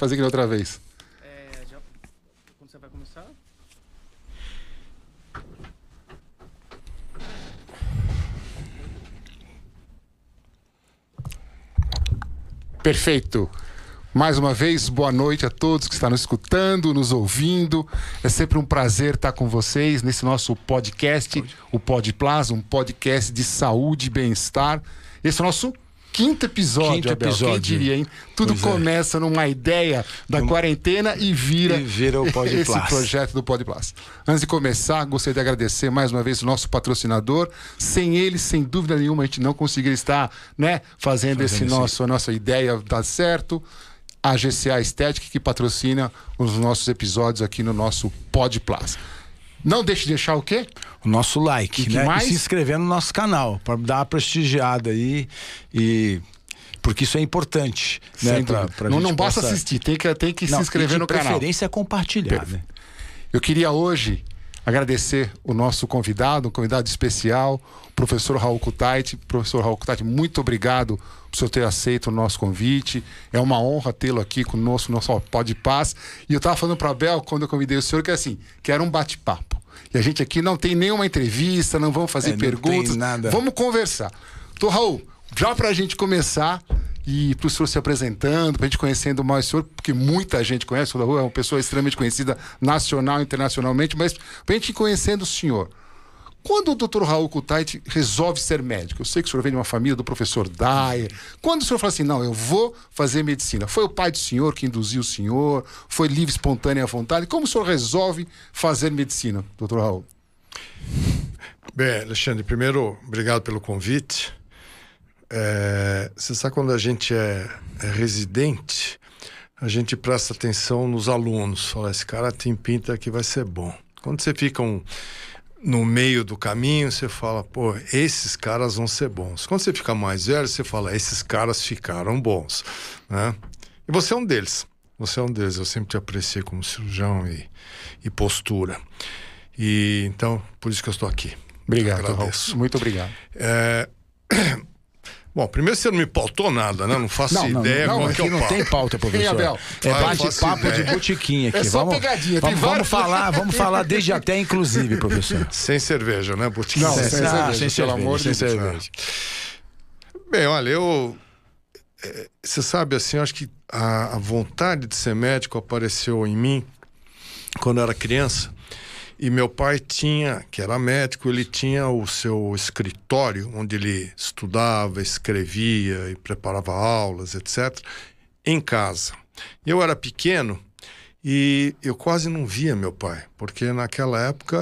Fazer que outra vez. É, já... Quando você vai começar? Perfeito. Mais uma vez, boa noite a todos que estão nos escutando, nos ouvindo. É sempre um prazer estar com vocês nesse nosso podcast, o Pod um podcast de saúde e bem-estar. Esse é o nosso quinto episódio, Quinto Abel. episódio. Quem diria, hein? Tudo Pois é. começa numa ideia da quarentena e vira, E vira o Pod esse projeto do Pod Plus. Antes de começar, gostaria de agradecer mais uma vez o nosso patrocinador. Sem ele, sem dúvida nenhuma, a gente não conseguiria estar né, fazendo, esse esse- nosso, a nossa ideia dar certo. A GCA Estética que patrocina os nossos episódios aqui no nosso Pod Plus. Não deixe de deixar o quê? O nosso like, E né? mais? E se inscrever no nosso canal, para dar uma prestigiada aí e. Porque isso é importante, né? Pra- pra não não basta possa- assistir, tem que, tem que Não, se inscrever de no canal. preferência compartilhar, né? Eu queria hoje agradecer o nosso convidado, um convidado especial, o professor Raul Kutaiti. Professor Raul Kutaiti, muito obrigado por senhor ter aceito o nosso convite. É uma honra tê-lo aqui conosco, no nosso Pod Paz. E eu estava falando para a Bel, quando eu convidei o senhor, que é assim, que era um bate-papo. E a gente aqui não tem nenhuma entrevista, não vamos fazer É, não perguntas. Vamos conversar. Então, Raul, já para a gente começar e para o senhor se apresentando, para a gente conhecendo mais o senhor, porque muita gente conhece, o Raul é uma pessoa extremamente conhecida nacional e internacionalmente, mas para a gente ir conhecendo o senhor. Quando o Dr. Raul Kutaiti resolve ser médico? Eu sei que o senhor vem de uma família do professor Dyer. Quando o senhor fala assim, não, eu vou fazer medicina? Foi o pai do senhor que induziu o senhor? Foi livre, espontânea vontade? Como o senhor resolve fazer medicina, Dr. Raul? Bem, Alexandre, primeiro, obrigado pelo convite. É, você sabe quando a gente é, é residente, a gente presta atenção nos alunos. Fala, esse cara tem pinta que vai ser bom. Quando você fica um- no meio do caminho, você fala, pô, esses caras vão ser bons. Quando você fica mais velho, você fala, esses caras ficaram bons. Né? E você é um deles. Você é um deles. Eu sempre te apreciei como cirurgião e, e postura. E então, por isso que eu estou aqui. Obrigado. Muito obrigado. É, Bom, primeiro você não me pautou nada, né? Não faço Não, não, ideia não, qual aqui que é o não papo. tem pauta, professor. Abel? É bate-papo de botiquinha aqui. É só vamos, pegadinha, vamos, vamos falar, vamos falar desde até inclusive, professor. Sem cerveja, né, Botinho? Não, Sem- sem ah, cerveja, sem pelo cerveja, amor de sem Deus. cerveja. Bem, olha, eu. é, Você sabe, assim, eu acho que a, a vontade de ser médico apareceu em mim quando eu era criança. E meu pai tinha, que era médico, ele tinha o seu escritório, onde ele estudava, escrevia e preparava aulas, etc., em casa. Eu era pequeno e eu quase não via meu pai, porque naquela época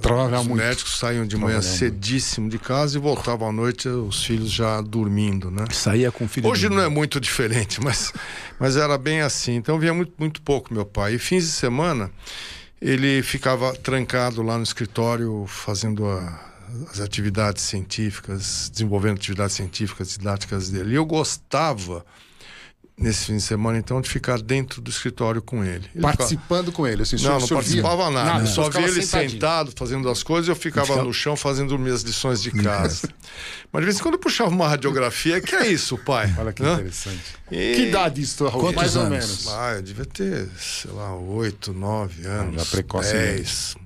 Trabalhava os muito. médicos saíam de manhã cedíssimo de casa e voltavam à noite, os filhos já dormindo, né? Saía com o filho Hoje não é muito diferente, mas, mas era bem assim. Então eu via muito, muito pouco meu pai. E fins de semana ele ficava trancado lá no escritório fazendo a- as atividades científicas, desenvolvendo atividades científicas, didáticas dele. E eu gostava, nesse fim de semana, então, de ficar dentro do escritório com ele. Ele ficava- Participando com ele. Assim, não, não participava nada. Nada, Eu só via ficava ele sentadinho. sentado fazendo as coisas e eu ficava Ficava- no chão fazendo minhas lições de casa. Mas de vez em quando eu puxava uma radiografia. Que é isso, pai? Olha que Né? interessante. E- Que idade isso, Raul? Mais ou anos? menos. Ah, eu devia ter, sei lá, oito, nove anos. Ah, já precocemente. dez.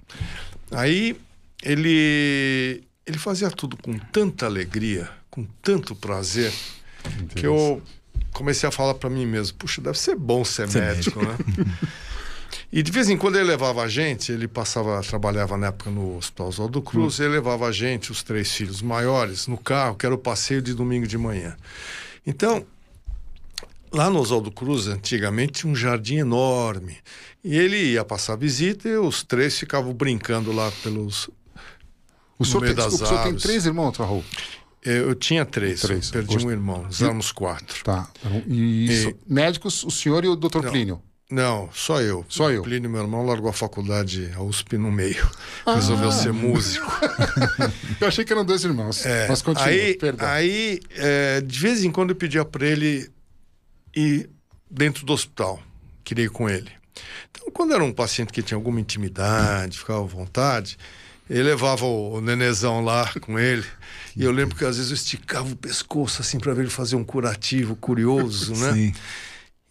Aí ele, ele fazia tudo com tanta alegria, com tanto prazer, que eu comecei a falar para mim mesmo: puxa, deve ser bom ser, Ser médico, né? E de vez em quando ele levava a gente, ele passava, trabalhava na época no Hospital Oswaldo Cruz, ele levava a gente, os três filhos maiores, no carro, que era o passeio de domingo de manhã. Então, lá no Oswaldo Cruz, antigamente, tinha um jardim enorme. E ele ia passar visita e os três ficavam brincando lá pelos. O senhor, tem, das o senhor tem três irmãos, Raul? Eu, eu tinha três, Três. perdi Gost- um irmão, éramos quatro. Tá. E, isso. Médicos, o senhor e o doutor Plínio. Não, só eu. Só eu. O Plínio, meu irmão, largou a faculdade, a USP, no meio. Resolveu ser músico. Eu achei que eram dois irmãos. É, Mas continua, aí, perdão. aí é, de vez em quando eu pedia para ele ir dentro do hospital, queria ir com ele. Então, quando era um paciente que tinha alguma intimidade, ficava à vontade, ele levava o, nenezão lá com ele. E eu lembro que às vezes eu esticava o pescoço assim para ver ele fazer um curativo curioso, né? Sim.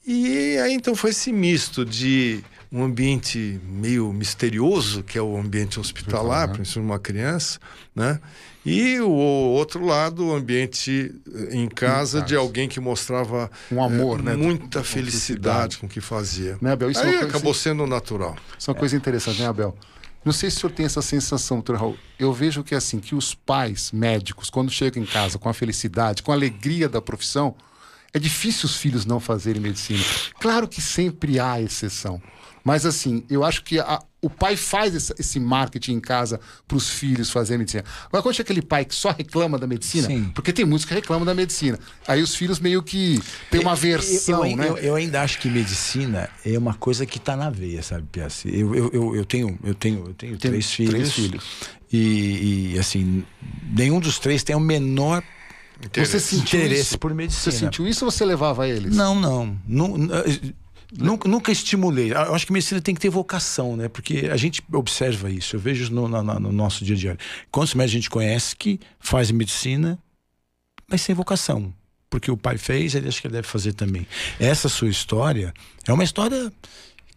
E aí então foi esse misto de um ambiente meio misterioso, que é o ambiente hospitalar, Uhum. ensinar uma criança, né? E o outro lado, o ambiente eh, em casa, de casa. alguém que mostrava Um amor, eh, né? muita felicidade com o que fazia. Né, Abel? Isso é aí coisa acabou sendo natural. Isso é uma coisa interessante, né, Abel? Não sei se o senhor tem essa sensação, doutor Raul. Eu vejo que assim, que os pais médicos, quando chegam em casa com a felicidade, com a alegria da profissão, é difícil os filhos não fazerem medicina. Claro que sempre há exceção. Mas assim, eu acho que a- o pai faz esse, marketing em casa para os filhos fazerem medicina. Agora, quando chega aquele pai que só reclama da medicina, Sim. porque tem muitos que reclamam da medicina. Aí os filhos meio que têm uma versão, eu, eu, né? eu, eu ainda acho que medicina é uma coisa que está na veia, sabe, Piazzi? Eu, eu, eu, tenho, eu tenho, eu tenho Tem três filhos. três filhos. E, e, assim, nenhum dos três tem o menor Você sentiu interesse isso? por Você medicina. sentiu isso ou você levava eles? Não, não. Eh, Nunca, nunca estimulei. Eu acho que medicina tem que ter vocação, né? Porque a gente observa isso. Eu vejo no, na- na- no nosso dia a dia. Quantos médicos a gente conhece que faz medicina, mas sem vocação? Porque o pai fez, ele acha que ele deve fazer também. Essa sua história é uma história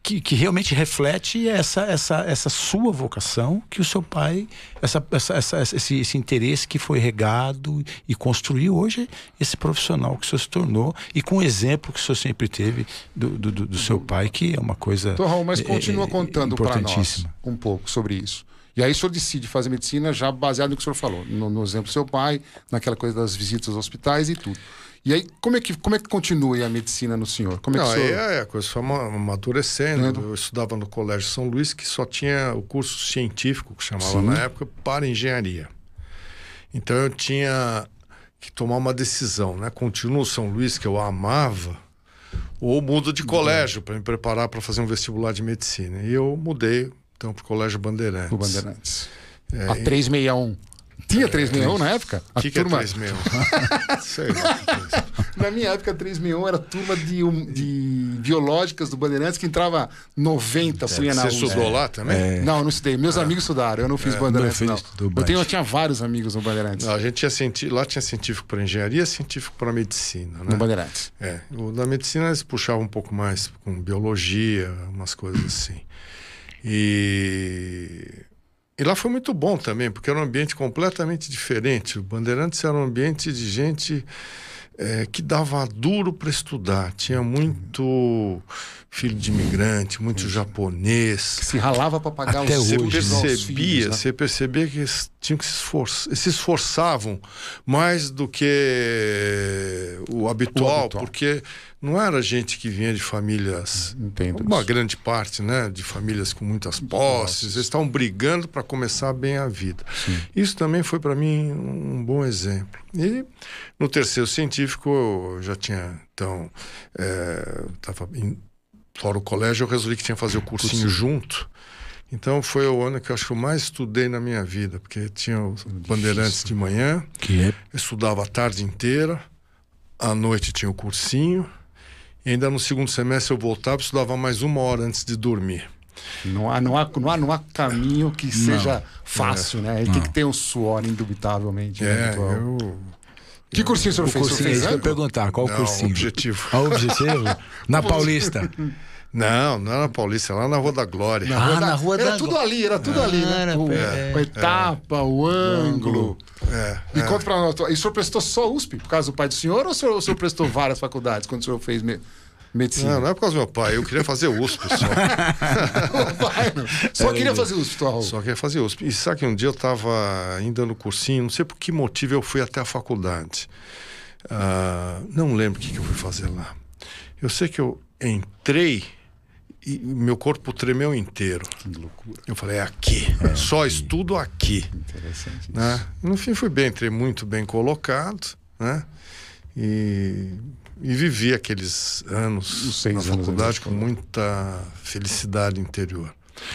que, que realmente reflete essa, essa, essa sua vocação que o seu pai, essa, essa, essa- esse, esse interesse que foi regado e construiu hoje esse profissional que o senhor se tornou e com o exemplo que o senhor sempre teve do, do, do- seu pai, que é uma coisa. Raul, mas é, continua é, contando para nós um pouco sobre isso. E aí o senhor decide fazer medicina já baseado no que o senhor falou, no, no exemplo do seu pai, naquela coisa das visitas aos hospitais e tudo. E aí, como é que, como é que continua a medicina no senhor? Como é que Não, senhor... é, a coisa foi ama- amadurecendo. Entendo. Eu estudava no Colégio São Luís, que só tinha o curso científico, que chamava Sim. na época, para engenharia. Então eu tinha que tomar uma decisão, né? Continuo São Luís, que eu amava, ou mudo de colégio para me preparar para fazer um vestibular de medicina. E eu mudei, então, para o Colégio Bandeirantes. O Bandeirantes. É, a 361. Tinha 361 na época? O que, que é turma... 361? Sei lá. é. Na minha época, a 361 era a turma de, um- de biológicas do Bandeirantes que entrava 90, punha na Você USP. estudou lá também? É. Não, eu não estudei. Meus amigos estudaram, eu não fiz Bandeirantes, meu filho não. estudou Eu, tenho, eu tinha vários amigos no Bandeirantes. Não, a gente tinha cienti... Lá tinha científico para engenharia, científico para medicina, né? No Bandeirantes. É, o da medicina eles puxavam um pouco mais com biologia, umas coisas assim. E, e lá foi muito bom também, porque era um ambiente completamente diferente. O Bandeirantes era um ambiente de gente é, que dava duro para estudar. Tinha muito filho de imigrante, muito japonês. Se ralava para pagar Até os Você hoje, percebia, filhos, né? você percebia que eles tinham que se esforçar, se esforçavam mais do que o habitual, O habitual. porque não era gente que vinha de famílias, Entendo uma isso. grande parte, né, de famílias com muitas posses, eles estavam brigando para começar bem a vida. Isso também foi para mim um bom exemplo. E no terceiro científico eu já tinha então é, tava em- fora o colégio eu resolvi que tinha que fazer o cursinho junto. Então foi o ano que eu acho que eu mais estudei na minha vida, porque tinha os bandeirantes de manhã, Que é estudava a tarde inteira, à noite tinha o cursinho, e ainda no segundo semestre eu voltava e estudava mais uma hora antes de dormir. Não há, não, há, não, há, não há caminho que seja fácil, né? Ele tem que ter um suor, indubitavelmente. né, É, eu. Que cursinho o senhor o fez? O senhor cursinho, é fez isso que eu perguntar. Qual o Não, cursinho? objetivo. Ah, objetivo? Na Paulista. Não, não era na Paulista, lá na Rua da Glória. Na Ah, rua da- na Rua era da tudo Gló- ali, era tudo ali, né? era O, pé- a etapa, o ângulo. É, E é. conta pra nós, e o senhor prestou só USP, por causa do pai do senhor, ou o senhor, o senhor prestou várias faculdades quando o senhor fez me- medicina? Não, não é por causa do meu pai, eu queria fazer USP só. Não. Só queria fazer USP, Raul. Só queria fazer USP. E sabe que um dia eu estava ainda no cursinho, não sei por que motivo eu fui até a faculdade. Ah, não lembro o que, que eu fui fazer lá. Eu sei que eu entrei e meu corpo tremeu inteiro. Que loucura. Eu falei, é aqui, só estudo aqui. Interessante. isso. Né? No fim fui bem, entrei muito bem colocado, né? E, e vivi aqueles anos na anos faculdade com escola. muita felicidade interior.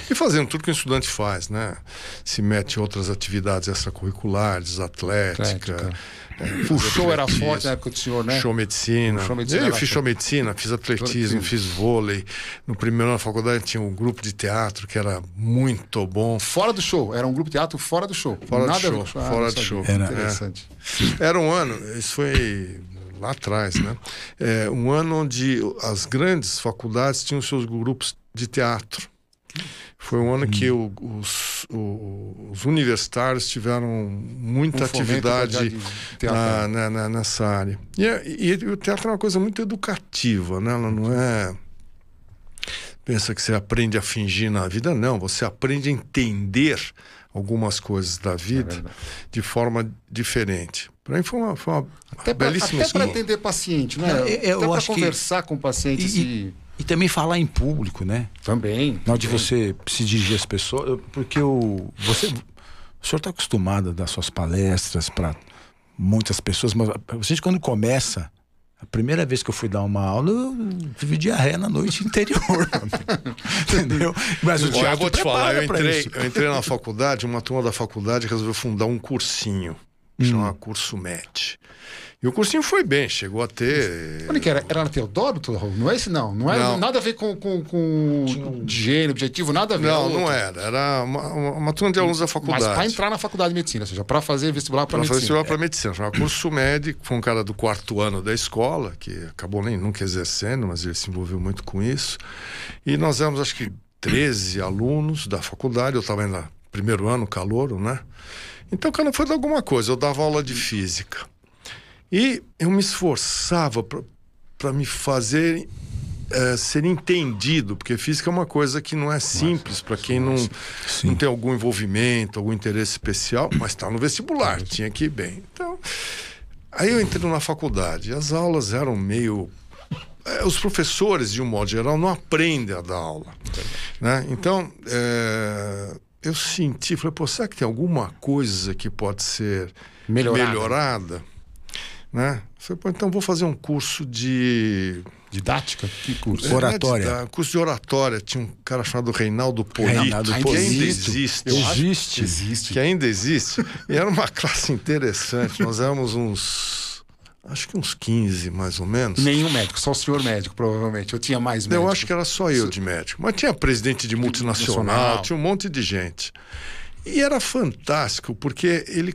E fazendo tudo que o estudante faz, né? Se mete em outras atividades extracurriculares, atlética. Atlética. é, O show era forte na época do senhor, né? Show medicina. O show medicina eu fiz show medicina, fiz atletismo, fiz vôlei. No primeiro ano da faculdade tinha um grupo de teatro que era muito bom. Fora do show, era um grupo de teatro fora do show. Fora do Nada ver show, o Ah, fora do show. Era- Interessante. Era um ano, isso foi lá atrás, né? É um ano onde as grandes faculdades tinham seus grupos de teatro. Foi um ano que o, os, o- os universitários tiveram muita Um atividade na- na- na- nessa área. E, é- e o teatro é uma coisa muito educativa, né? Ela não é. Pensa que você aprende a fingir na vida, não. Você aprende a entender algumas coisas da vida de forma diferente. Para mim foi uma, foi uma Até para belíssima escola. atender paciente, né? Não, eu- eu até para acho que- conversar com o paciente. E- se- E também falar em público, né? Também. Na hora de você se dirigir às pessoas, porque o você, o senhor está acostumado a dar suas palestras para muitas pessoas, mas a gente quando começa, a primeira vez que eu fui dar uma aula, eu tive diarreia na noite interior, entendeu? Mas o Olha, eu vou te falar, eu entrei, eu entrei na faculdade, uma turma da faculdade resolveu fundar um cursinho, Hum. chama Curso MET. E o cursinho foi bem, chegou a ter. Onde que era? Era na Teodoro, Raul? Não é esse, não. Não é Não. nada a ver com, com, com gênero, objetivo, nada a ver. Não, é não era. Era uma, uma, uma turma de alunos da Mas faculdade. para entrar na faculdade de medicina, ou seja, para fazer vestibular para Para fazer medicina. vestibular para medicina. Chamava curso médico, foi um cara do quarto ano da escola, que acabou nem nunca exercendo, mas ele se envolveu muito com isso. E nós éramos, acho que, 13 alunos da faculdade, eu estava ainda no primeiro ano, calouro, né? Então, cara, foi de alguma coisa. Eu dava aula de física. E eu me esforçava para me fazer eh, ser entendido, porque física é uma coisa que não é simples para quem não, não tem algum envolvimento, algum interesse especial, mas está no vestibular, tinha que ir bem. Então, aí eu entrei na faculdade, as aulas eram meio. eh, Os professores, de um modo geral, não aprendem a dar aula. Né? Então, eh, eu senti, falei, pô, será que tem alguma coisa que pode ser Melhorada. melhorada? Né? Falei, pô, então vou fazer um curso de Didática? Que curso? é, Oratória. de- da- curso de oratória. Tinha um cara chamado Reinaldo Polito, Reinaldo que ainda existe. Existe. que existe. Que ainda existe. E era uma classe interessante. Nós éramos uns. Acho que uns 15, mais ou menos. Nenhum médico, só o senhor médico, provavelmente. Eu tinha mais médicos. Eu acho que era só eu de médico. Mas tinha presidente de multinacional, Nacional. tinha um monte de gente. E era fantástico, porque ele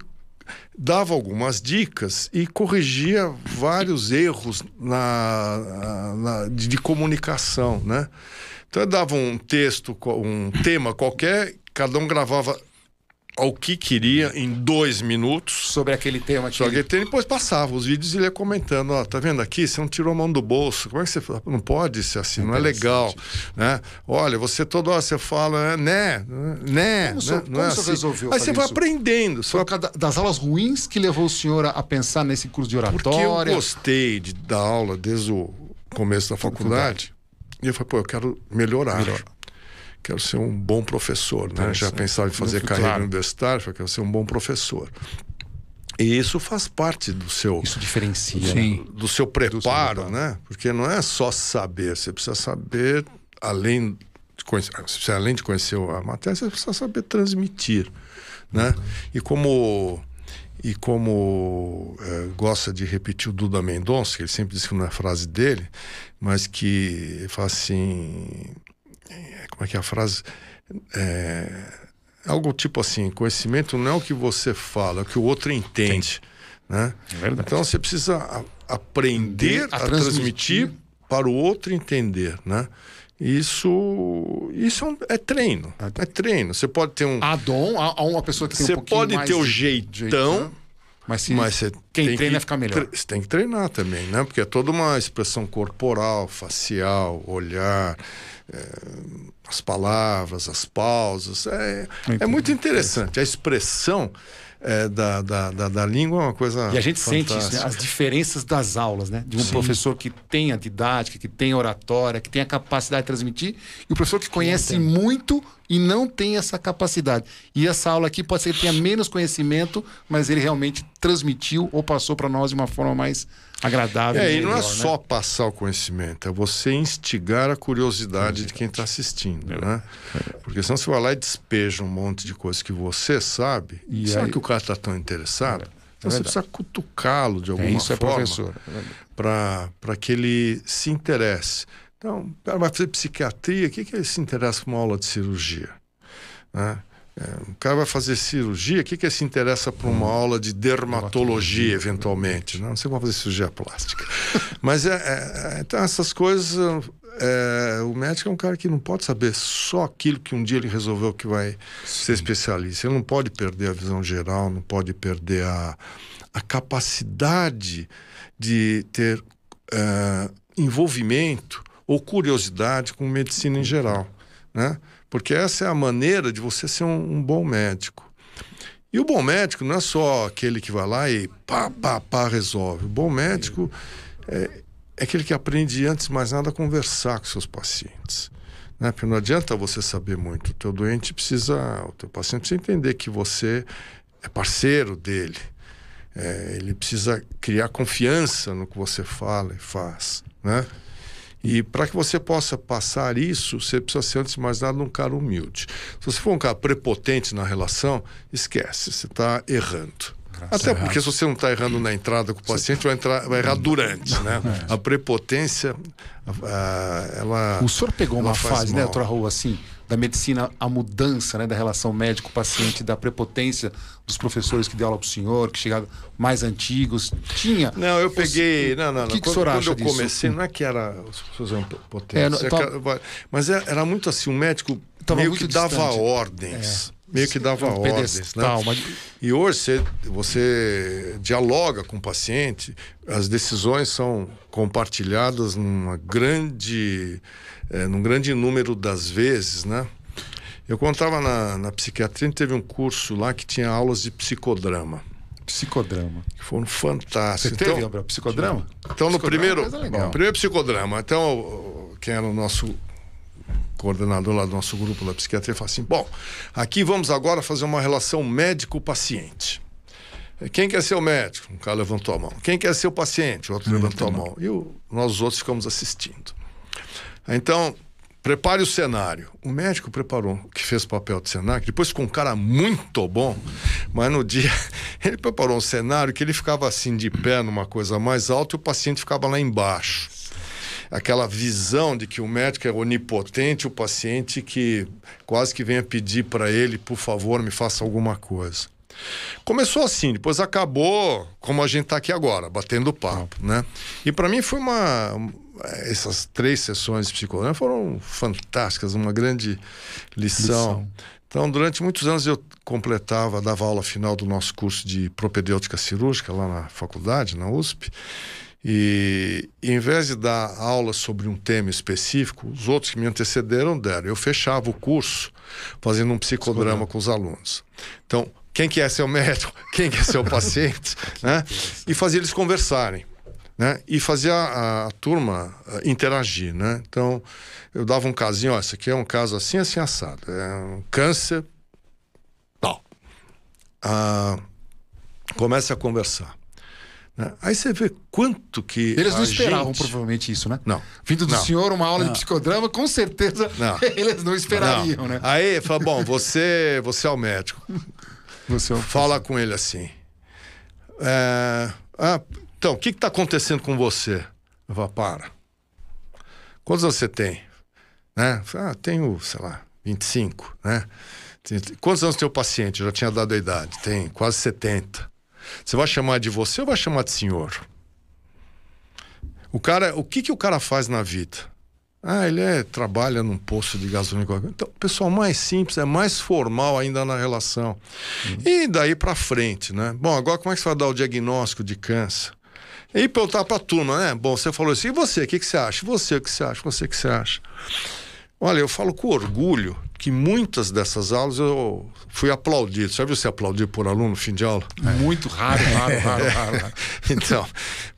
dava algumas dicas e corrigia vários erros na, na- de, de comunicação, né? Então ele dava um texto, um tema qualquer, cada um gravava ao que queria em dois minutos. Sobre aquele tema que Só que ele depois passava os vídeos e ele ia comentando, ó, tá vendo aqui? Você não tirou a mão do bolso. Como é que você fala? Não pode ser assim, não é legal, né? Olha, você toda hora você fala, né, né, Como o né? não como é assim. resolveu Aí você vai isso? aprendendo, Foi da- das aulas ruins que levou o senhor a, pensar nesse curso de Porque eu oratória. gostei de dar aula desde o começo da faculdade. E eu falei, pô, eu quero melhorar. Melhor. Quero ser um bom professor, né? Já pensava em fazer carreira claro. universitária, quero ser um bom professor. E isso faz parte do seu Isso diferencia. Sim. do seu preparo, preparo. né? Porque não é só saber, você precisa saber além de conhecer, precisa, além de conhecer a matéria, você precisa saber transmitir, né? E como e como eh, gosta de repetir o Duda Mendonça, que ele sempre diz que não é frase dele, mas que fala assim, como é que é a frase? É, algo tipo assim, conhecimento não é o que você fala, é o que o outro entende, né? É verdade. Então você precisa a- aprender A a, transmitir. transmitir para o outro entender, né? Isso, isso é, um- é treino, é treino. Você pode ter um, Há dom, há, há uma pessoa que tem você um pode ter o de- jeitão, mas, se, mas quem tem treina que fica melhor. Você tem que treinar também, né? Porque é toda uma expressão corporal, facial, olhar, é, as palavras, as pausas. É, é muito interessante. A expressão é, da, da, da, da língua é uma coisa. E a gente sente isso, né? fantástica. as diferenças das aulas, né? De um professor que tem a didática, que tem a oratória, que tem a capacidade de transmitir, e o professor que conhece muito e não tem essa capacidade. E essa aula aqui pode ser que tenha menos conhecimento, mas ele realmente transmitiu ou passou para nós de uma forma mais agradável. É, e não é né? só passar o conhecimento, é você instigar a curiosidade de quem está assistindo, né? Porque senão você vai lá e despeja um monte de coisas que você sabe, E será aí- que o cara está tão interessado? Então você precisa cutucá-lo de alguma É, isso é forma professor. para que ele se interesse. Então, o cara vai fazer psiquiatria, o que, que ele se interessa por uma aula de cirurgia? Né? É, o cara vai fazer cirurgia, o que, que se interessa para uma aula de dermatologia, eventualmente? Não, não sei como fazer cirurgia plástica. Mas é, é, então essas coisas. é, o médico é um cara que não pode saber só aquilo que um dia ele resolveu que vai ser especialista. Ele não pode perder a visão geral, não pode perder a, a capacidade de ter é, envolvimento ou curiosidade com medicina em geral, né? Porque essa é a maneira de você ser um, um bom médico. E o bom médico não é só aquele que vai lá e pá, pá, pá, resolve. O bom médico é, é aquele que aprende, antes de mais nada, a conversar com seus pacientes. Né? Porque não adianta você saber muito. O teu doente precisa, o teu paciente precisa entender que você é parceiro dele. É, ele precisa criar confiança no que você fala e faz, né? E para que você possa passar isso, você precisa ser, antes de mais nada, um cara humilde. Se você for um cara prepotente na relação, esquece, você está errando. Até porque se você não está errando na entrada com o paciente, vai, entrar, vai errar durante, né? A prepotência, a, ela... O senhor pegou ela uma faz fase, né, mal. doutora Rua, assim, da medicina, a mudança né, da relação médico-paciente, da prepotência dos professores que deu aula para o senhor, que chegaram mais antigos. Tinha. Não, eu peguei. Não, não, não. O que, que o quando, senhor quando acha eu disso? comecei, não é que era as pessoas eram É, potentes. não, é tava- mas era, era muito assim, o médico Tava meio que dava distante. ordens. Meio que dava Um ordens. Né? mas- E hoje você, você dialoga com o paciente, as decisões são compartilhadas numa grande, eh, num grande número das vezes, né? Eu quando estava na, na psiquiatria, a gente teve um curso lá que tinha aulas de psicodrama, Psicodrama. que foram Você fantásticas. teve, Então, Gabriel, psicodrama? então, no Psicodrama é primeiro, uma coisa legal. no primeiro psicodrama, então, quem era o nosso coordenador lá do nosso grupo da psiquiatria falou assim: bom, aqui vamos agora fazer uma relação médico-paciente. Quem quer ser o médico? Um cara levantou a mão. Quem quer ser o paciente? O outro levantou a mão. E o- nós os outros ficamos assistindo. Então, prepare o cenário. O médico preparou, que fez o papel de cenário, que depois ficou um cara muito bom, mas no dia ele preparou um cenário que ele ficava assim de pé numa coisa mais alta e o paciente ficava lá embaixo. Aquela visão de que o médico é onipotente, o paciente que quase que venha pedir para ele, por favor, me faça alguma coisa. Começou assim, depois acabou como a gente está aqui agora, batendo papo, né? E para mim foi uma essas três sessões de psicodrama foram fantásticas, uma grande lição. Lição. Então, durante muitos anos eu completava, dava aula final do nosso curso de propedêutica cirúrgica lá na faculdade, na USP. E, e em vez de dar aula sobre um tema específico, os outros que me antecederam deram. Eu fechava o curso fazendo um psicodrama com os alunos. Então, quem quer ser o médico, quem quer ser o paciente, né? E fazia eles conversarem. Né? E fazia a, a turma ah, interagir, né? Então, eu dava um casinho, ó, esse aqui é um caso assim, assim, assado. É um câncer, tal. Ah, começa a conversar. né? Aí você vê quanto que Eles não esperavam gente... provavelmente isso, né? Não. Vindo do Não. senhor, uma aula de psicodrama, com certeza Não. eles não esperariam, Não. né? Aí fala, bom, você, você é o médico. Você é um- Fala com ele assim. É, ah, então, o que está acontecendo com você? Eu falo, para. Quantos anos você tem? Né? Falo, Ah, tenho, sei lá, 25, né? Quantos anos tem o paciente? Eu já tinha dado a idade. Tem quase 70. Você vai chamar de você ou vai chamar de senhor? O cara, o que, que o cara faz na vida? Ah, ele é, trabalha num posto de gasolina. Então, o pessoal mais simples, é mais formal ainda na relação. E daí para frente, né? Bom, agora como é que você vai dar o diagnóstico de câncer? E perguntar para a turma, né? Bom, você falou assim, e você, o que, que você acha? Você, o que você acha? Você, o que você acha? Olha, eu falo com orgulho que muitas dessas aulas eu fui aplaudido. Já viu você aplaudir por aluno no fim de aula? Muito raro, raro, raro, raro. raro. Então,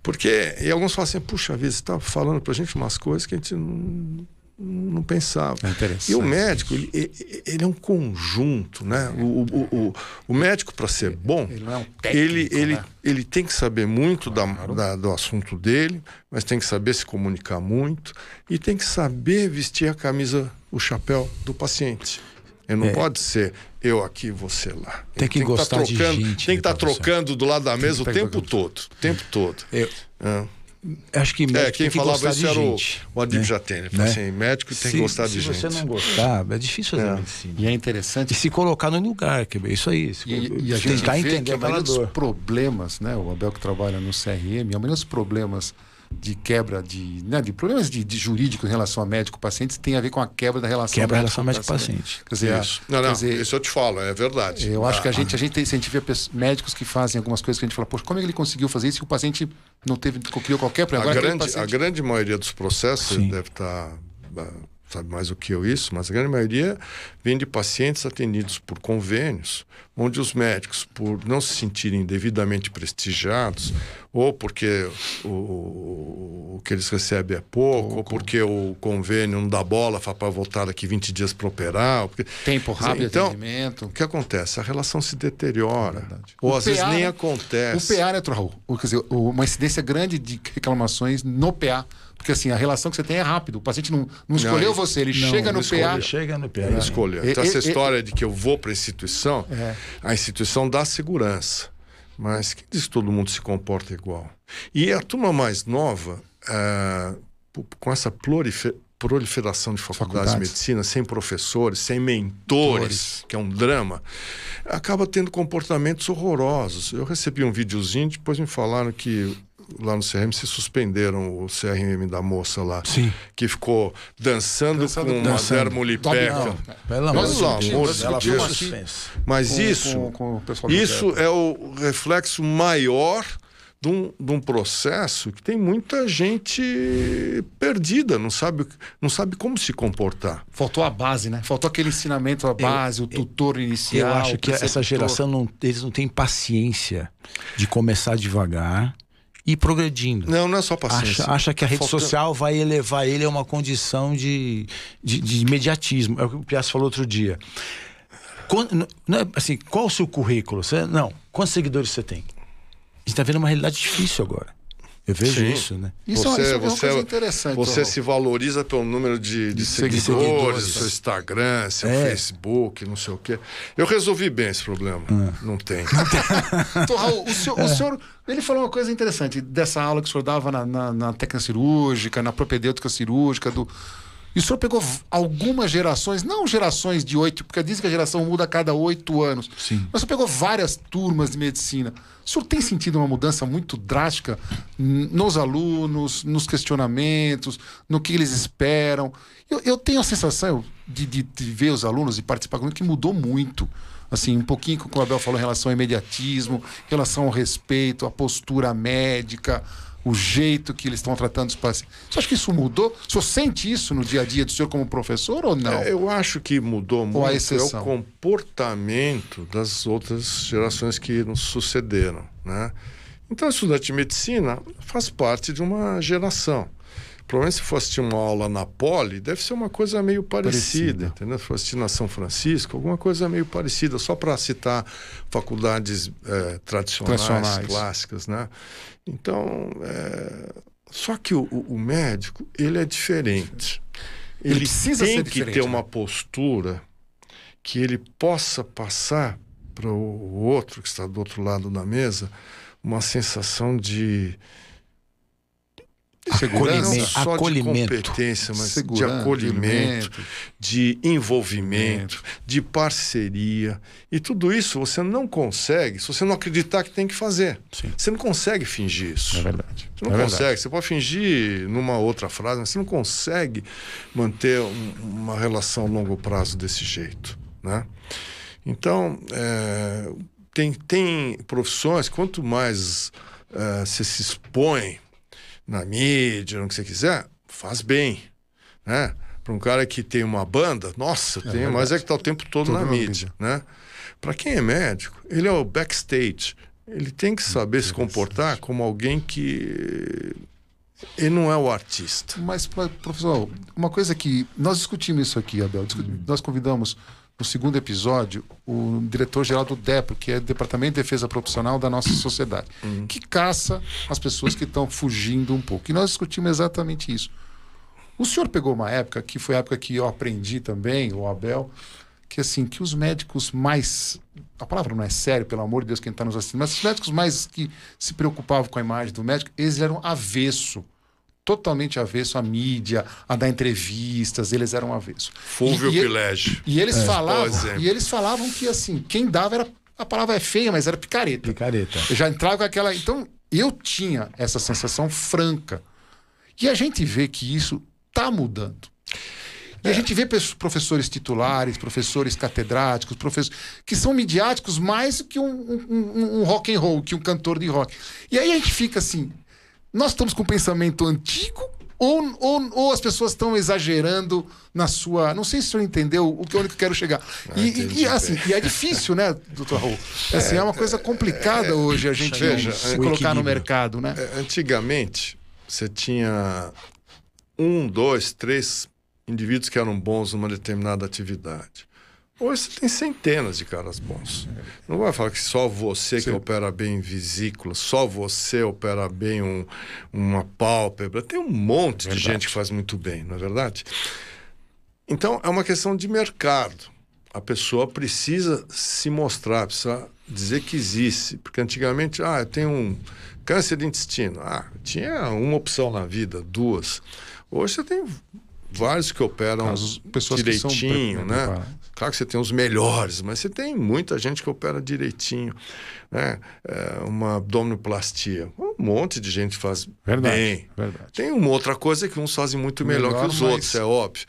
porque. E alguns falam assim, puxa vida, você está falando pra gente umas coisas que a gente não, não pensava. É. E o médico, ele, ele- é um conjunto, né? O, o, o, o médico, para ser bom, Ele não é um técnico, ele, ele, né? ele tem que saber muito da, da- do assunto dele, mas tem que saber se comunicar muito e tem que saber vestir a camisa, o chapéu do paciente. Ele não pode ser eu aqui, você lá. Tem Ele que tá gostar de trocando, gente, Tem né, que estar professor? trocando do lado da mesa o tá tempo todo. O tempo todo. Eu, É. Acho que É, médico quem tem que falava gostar isso de era o, gente. o Adib né? Jatene. Ele falou Né? assim, médico tem Se, que gostar se de gente. você não gostar, é difícil fazer É. medicina. E é interessante E se colocar no lugar, que é isso aí. se- E, e a gente tentar vê entender que a maioria dos problemas, né, o Abel que trabalha no CRM, a maioria dos problemas de quebra de, né, de problemas de, de jurídico em relação a médico pacientes tem a ver com a quebra da relação Quebra a relação médico-paciente. médico-paciente. Quer dizer, Isso. Não, quer não, dizer, isso eu te falo, é verdade. eu acho que a Ah, gente, a gente, tem, se a gente vê médicos que fazem algumas coisas que a gente fala, poxa, como é que ele conseguiu fazer isso e o paciente não teve, criou qualquer problema? A grande, a grande maioria dos processos, deve estar, ah, sabe mais do que eu isso, mas a grande maioria vem de pacientes atendidos por convênios, onde os médicos, por não se sentirem devidamente prestigiados, ou porque o, o, o que eles recebem é pouco, ou porque o convênio não dá bola para voltar daqui 20 dias para operar. porque- tempo rápido Então, atendimento. O que acontece? A relação se deteriora. Verdade. ou O às vezes PA, nem né? O acontece. PA, né, Raul? O- Quer dizer, o- uma incidência grande de reclamações no PA. Porque assim, a relação que você tem é rápido. O paciente não, não escolheu isso- você, ele não, chega não no escolheu. PA. Ele chega no pé. É, escolha. E- Então, e- essa e- história de que eu vou para a instituição, É. a instituição dá segurança. Mas quem diz que todo mundo se comporta igual? E a turma mais nova, ah, com essa prolife- proliferação de faculdades, Faculdades. de medicina, sem professores, sem mentores, que é um drama, acaba tendo comportamentos horrorosos. Eu recebi um videozinho, depois me falaram que lá no CRM se suspenderam o CRM da moça lá, Sim. que ficou dançando, Dançando- com uma dançando. dermolipeca. Não. Pelo amor de Deus. Ela foi suspensa. Mas com- isso, com- com isso é o reflexo maior de um, de um processo que tem muita gente perdida, não sabe, não sabe como se comportar. Faltou a base, né? Faltou aquele ensinamento, a base, o tutor inicial. Eu acho que essa geração não, eles não têm paciência de começar devagar ir progredindo. Não, não é só paciência. Acha, acha que a rede Falta- social vai elevar ele a uma condição de, de, de imediatismo. É o que o Piazza falou outro dia. Quan- n- não é assim, qual o seu currículo? Você- não. Quantos seguidores você tem? A gente está vendo uma realidade difícil agora. Eu vejo Sim. isso, né? Isso, é- você, isso é uma você, coisa interessante. você Raul. se valoriza pelo número de, de seguidores, seguidores. seu Instagram, seu É. Facebook, não sei o quê. Eu resolvi bem esse problema. Não tem. Então, Raul, o senhor, o senhor- ele falou uma coisa interessante dessa aula que o senhor dava na, na, na técnica cirúrgica, na propedêutica cirúrgica, do. E o senhor pegou algumas gerações, não gerações de oito, porque dizem que a geração muda a cada oito anos. Sim. Mas o senhor pegou várias turmas de medicina. O senhor tem sentido uma mudança muito drástica nos alunos, nos questionamentos, no que eles esperam? Eu, eu tenho a sensação de, de- de ver os alunos e participar com eles que mudou muito. Assim, um pouquinho com o que o Abel falou em relação ao imediatismo, em relação ao respeito, à postura médica, o jeito que eles estão tratando os pacientes. Você acha que isso mudou? O senhor sente isso no dia a dia do senhor como professor ou não? É, eu acho que mudou Ou a muito é o comportamento das outras gerações que nos sucederam, né? Então, o estudante de medicina faz parte de uma geração. Provavelmente se for assistir uma aula na Poli, deve ser uma coisa meio parecida, Parecida. entendeu? Se for assistir na São Francisco, alguma coisa meio parecida, só para citar faculdades eh, tradicionais, Tradicionais. clássicas, né? Então, eh, só que o, o- médico, ele é diferente. Ele Ele, precisa tem que ter né? uma postura que ele possa passar para o outro que está do outro lado da mesa uma sensação de Segurança. não só Acolhimento. de competência, mas Segurança, de acolhimento, de envolvimento, de parceria. E tudo isso você não consegue se você não acreditar que tem que fazer. Sim. Você não consegue fingir isso. É verdade. Você não consegue. Você pode fingir numa outra frase, mas você não consegue manter um- uma relação a longo prazo desse jeito, né? Então, é, tem, tem profissões, quanto mais é, você se expõe na mídia, no que você quiser, faz bem, né? Para um cara que tem uma banda, nossa, tem, mas é que está o tempo todo na na mídia, né? Para quem é médico, ele é o backstage. Ele tem que saber se comportar como alguém que ele não é o artista. Mas, mas, professor, uma coisa que. Nós discutimos isso aqui, Abel. discu- Nós convidamos no segundo episódio o diretor-geral do DEPRO, que é o Departamento de Defesa Profissional da nossa sociedade, que caça as pessoas que estão fugindo um pouco. E nós discutimos exatamente isso. O senhor pegou uma época, que foi a época que eu aprendi também, o Abel, que assim, que os médicos mais. A palavra não é sério, pelo amor de Deus, quem está nos assistindo, mas os médicos mais que se preocupavam com a imagem do médico, eles eram avesso. Totalmente avesso à mídia, a dar entrevistas, eles eram avesso. Fulvio E- e- Pilege. E eles Por falavam, e eles falavam que assim, quem dava era a palavra é feia, mas era picareta. Picareta. Eu já entrava com aquela. Então, eu tinha essa sensação franca. E a gente vê que isso está mudando. E a gente vê professores titulares, professores catedráticos, professores que são midiáticos mais do que um, um, um- um rock and roll, que um cantor de rock. E aí a gente fica assim: nós estamos com um pensamento antigo ou, ou, ou as pessoas estão exagerando na sua. Não sei se o senhor entendeu o que, eu quero chegar. E, e- entendi e, assim, e é difícil, né, doutor Raul? Assim, é, uma coisa complicada hoje a gente Veja, se colocar no mercado, né? É, Antigamente, você tinha um, dois, três indivíduos que eram bons numa determinada atividade. Hoje você tem centenas de caras bons. Não vai falar que só você que opera bem vesícula, só você opera bem um- uma pálpebra. Tem um monte de gente que faz muito bem, não é verdade? Então, é uma questão de mercado. A pessoa precisa se mostrar, precisa dizer que existe. Porque antigamente, ah, eu tenho um câncer de intestino. Ah, tinha uma opção na vida, duas. Hoje você tem vários que operam Casos- pessoas que são direitinho, né? Claro que você tem os melhores, mas você tem muita gente que opera direitinho, né? É, uma abdominoplastia. Um monte de gente faz Verdade, bem. verdade. Tem uma outra coisa que uns fazem muito melhor, Melhor, que os mas- outros, é óbvio.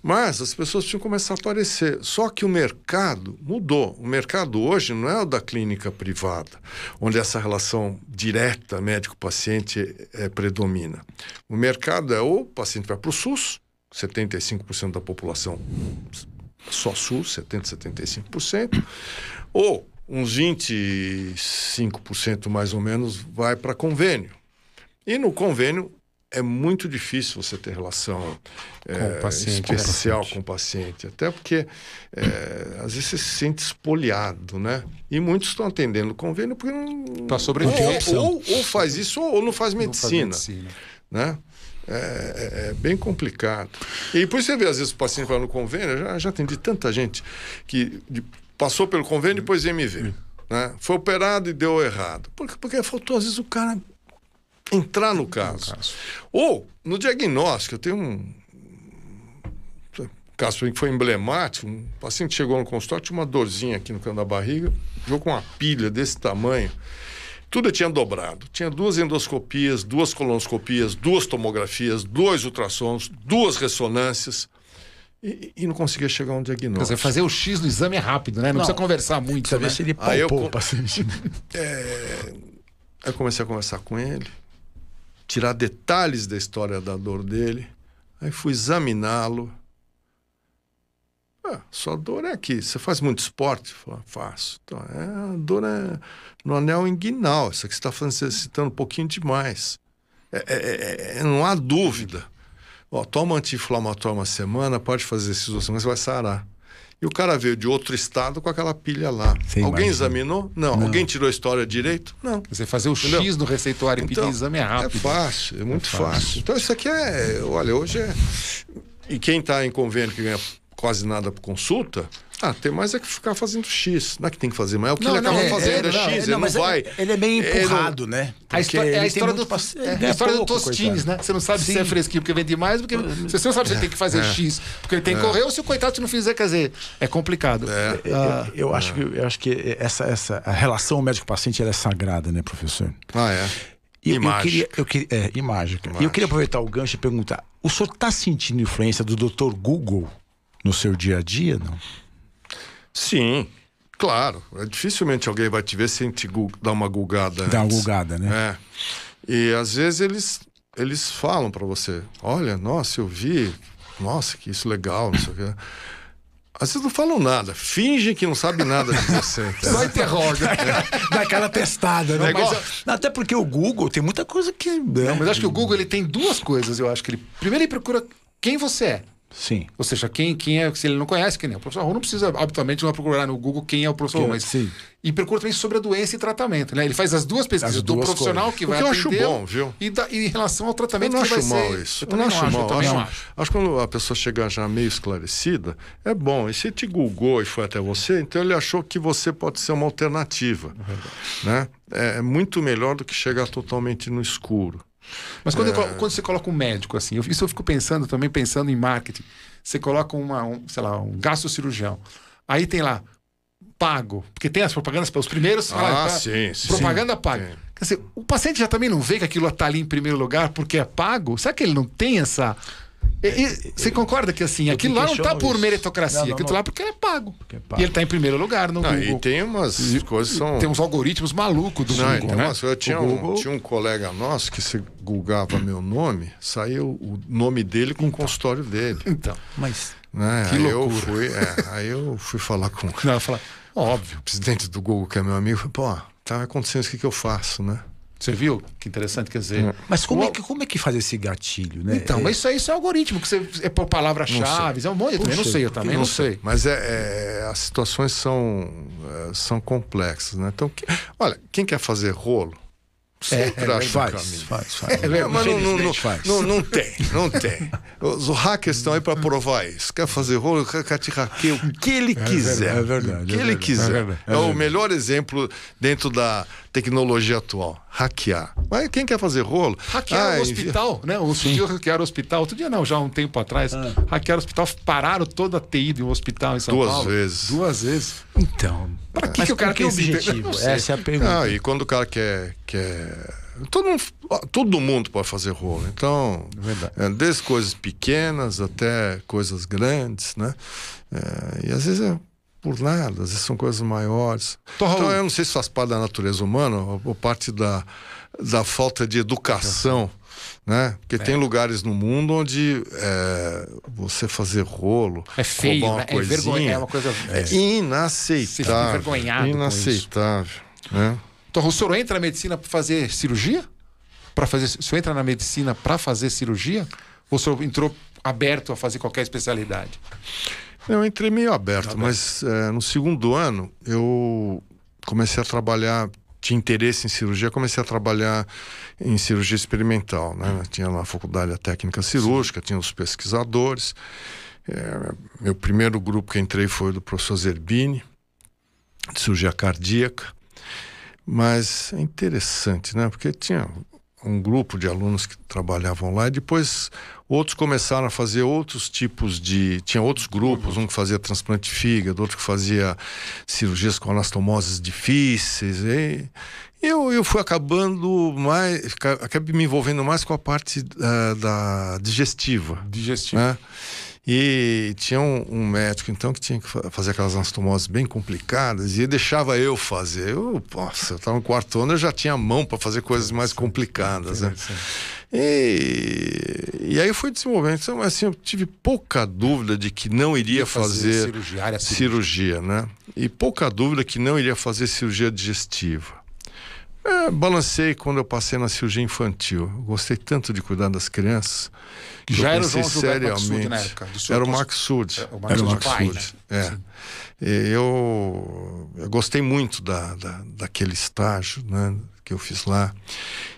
Mas as pessoas precisam começar a aparecer. Só que o mercado mudou. O mercado hoje não é o da clínica privada, onde essa relação direta médico-paciente eh, predomina. O mercado é ou o paciente vai para o SUS, 75% da população só SUS, 70%, 75%, ou uns 25% mais ou menos vai para convênio. E no convênio é muito difícil você ter relação o paciente, especial com o paciente, até porque eh, às vezes você se sente espoliado, né? E muitos estão atendendo o convênio porque não. Pra sobreviver. Ou, ou, ou faz isso ou, não faz Não faz medicina medicina. né? É, é- é bem complicado. E depois você vê, às vezes, o paciente vai no convênio, já, já atendi tanta gente que de- passou pelo convênio e depois MV. Né? Foi operado e deu errado. Porque, porque faltou, às vezes, o cara entrar no caso. Ou, no diagnóstico, eu tenho um caso que foi emblemático, um paciente chegou no consultório, tinha uma dorzinha aqui no canto da barriga, jogou com uma pilha desse tamanho. Tudo tinha dobrado. Tinha duas endoscopias, duas colonoscopias, duas tomografias, dois ultrassons, duas ressonâncias. E, e não conseguia chegar a um Quer diagnóstico. dizer, fazer o X no exame é rápido, né? Não, Não. precisa conversar muito. Precisa Né? ver se ele Aí eu palpou com- o paciente. Aí eu comecei a conversar com ele, tirar detalhes da história da dor dele. Aí fui examiná-lo. Ah, sua dor é aqui. Você faz muito esporte? Falei, faço. Então, é, a dor é no anel inguinal. Isso aqui você está citando um pouquinho demais. É- é- é- é- não há dúvida. Ó, toma anti-inflamatório uma semana, pode fazer esses duas semanas, você vai sarar. E o cara veio de outro estado com aquela pilha lá. Você Alguém imagina. examinou? Não. Alguém tirou a história direito? Não. Dizer, fazer o Entendeu? X no receituário e pedir exame é rápido. É fácil, é muito É fácil. fácil. Então isso aqui é, olha, hoje é. E quem está em convênio que ganha quase nada por consulta, ah, tem mais é que ficar fazendo X. Não é que tem que fazer, mas é o que Não, ele não, acaba é- fazendo, é, é- não, X, é, ele não mas vai. Ele é meio ele não- empurrado, né? A, Porque histó- é ele a história, do, muito paci- é ele a história do pouco, Tostines, coitado. né? Você não sabe se Sim. é fresquinho porque vende mais, porque se você não sabe se tem que fazer X, porque ele tem que correr, ou se o coitado se não fizer, quer dizer, é complicado. Eu- Ah, eu, acho que, eu acho que essa, essa a relação médico-paciente é sagrada, né, professor? Ah, é. E eu, queria, eu queria, é, e mágica. E eu queria aproveitar o gancho e perguntar: o senhor está sentindo influência do Dr. Google no seu dia a dia, não? Sim, claro. É, Dificilmente alguém vai te ver sem te dar uma gulgada. Dá uma gulgada, né? É. E às vezes eles, eles falam para você: olha, nossa, eu vi, nossa, que isso legal, não sei o quê. Às vezes não falam nada, fingem que não sabem nada de você. entendeu? Só interroga. Dá aquela testada, né? Mas- Até porque o Google tem muita coisa que. né? Não, mas acho que o Google ele tem duas coisas, eu acho que ele. Primeiro ele procura quem você é. Sim. Ou seja, quem, quem é, se ele não conhece quem é o professor não precisa, habitualmente, não procurar no Google quem é o professor Raul, mas. Sim. E procura também sobre a doença e tratamento, né? Ele faz as duas pesquisas As do duas profissional coisas. que O vai que eu acho atender bom, viu? E, da, e em relação ao Eu tratamento não que vai acho mal ser. isso. Eu Eu não acho mal. eu acho, não acho. acho que quando a pessoa chegar já meio esclarecida, é bom. E se te googou e foi até você, então ele achou que você pode ser uma alternativa. Né? É muito melhor do que chegar totalmente no escuro. Mas quando, eu É. colo- quando você coloca um médico, assim, eu- isso eu fico pensando também, pensando em marketing. Você coloca uma, um, sei lá, um gastrocirurgião. Aí tem lá, pago. Porque tem as propagandas para os primeiros. Ah, tá, sim, sim. Propaganda paga. Sim. Quer dizer, o paciente já também não vê que aquilo está ali em primeiro lugar porque é pago? Será que ele não tem essa. E- e- você concorda que assim, aquilo lá não está questiono por isso. meritocracia, Não, não, aquilo não. lá porque é pago. é pago. E ele está em primeiro lugar no Ah, Google. e tem umas coisas que são. Tem uns algoritmos malucos do Não, Google, então, né? eu tinha, um, tinha um colega nosso que se googava meu nome, saiu o nome dele com o consultório dele. Então, Mas. Né? Que aí eu loucura. fui, é, aí eu fui falar com não, eu falo, óbvio. o presidente do Google, que é meu amigo, falei, pô, tá acontecendo isso, o que, que eu faço, né? Você viu? Que interessante, quer dizer. Mas como, O- é que, como é que faz esse gatilho, né? Então, É- mas isso aí isso é algoritmo, que você é por palavras-chave, é um monte. Eu também não sei, eu também não, sei. Mas é, é, as situações são, é, são complexas, né? Então, que- olha, quem quer fazer rolo, sempre é, acha um faz, caminho. faz, faz. É verdade, mas não, não, faz. não, não tem, não tem. Os hackers estão aí para provar isso. Quer fazer rolo, quer te hackeia o que ele quiser. é verdade, O que é ele quiser. é É, é o melhor exemplo dentro da tecnologia atual. Hackear. Mas quem quer fazer rolo? Hackearam Ah, o hospital, né? O dia hackearam o hospital. Outro dia não, já há um tempo atrás. Hackearam o hospital, pararam toda a TI de um hospital em São Duas Paulo. vezes. Duas vezes. Então. Pra que, que o cara que tem esse objetivo? Sei. Essa é a pergunta. Ah, e quando o cara quer. quer... Todo, mundo, todo mundo pode fazer rolo. Então, é, desde coisas pequenas até coisas grandes, né? É, e às vezes é por nada, às vezes são coisas maiores. Então, Então, eu não sei se faz parte da natureza humana ou, ou parte da, da falta de educação. Né? Porque tem lugares no mundo onde é, você fazer rolo, É feio, roubar uma né? É vergonha, coisinha, é uma coisa- é Você inaceitável. com Inaceitável. Né? Então, o senhor entra na medicina para fazer cirurgia? Para fazer, o senhor entra na medicina para fazer cirurgia? Ou o senhor entrou aberto a fazer qualquer especialidade? Eu entrei meio aberto, mas é, no segundo ano eu comecei a trabalhar, tinha interesse em cirurgia, comecei a trabalhar em cirurgia experimental. Né? Tinha lá a faculdade da técnica cirúrgica, tinha os pesquisadores. É, meu primeiro grupo que entrei foi do professor Zerbini, de cirurgia cardíaca. Mas é interessante, né? Porque tinha um grupo de alunos que trabalhavam lá e depois outros começaram a fazer outros tipos de. Tinha outros grupos, um que fazia transplante de fígado, outro que fazia cirurgias com anastomoses difíceis. E eu, eu fui acabando mais. ca- Acabei me envolvendo mais com a parte da, da digestiva Digestivo. né? E tinha um, um médico, então, que tinha que fa- fazer aquelas anastomoses bem complicadas e deixava eu fazer. Eu, nossa, eu estava no quarto ano, eu já tinha mão para fazer coisas mais complicadas, né? E, e aí eu fui desenvolvendo. Então, assim, eu tive pouca dúvida de que não iria fazer, cirurgia, área cirurgia, né? E pouca dúvida que não iria fazer cirurgia digestiva. É, balancei quando eu passei na cirurgia infantil. Eu gostei tanto de cuidar das crianças. Que eu já era o João seriamente. época, Era o Max Sud. É, o Max Era Sud Max pai, Sud, né? É. Eu, eu gostei muito da, da, daquele estágio né, que eu fiz lá.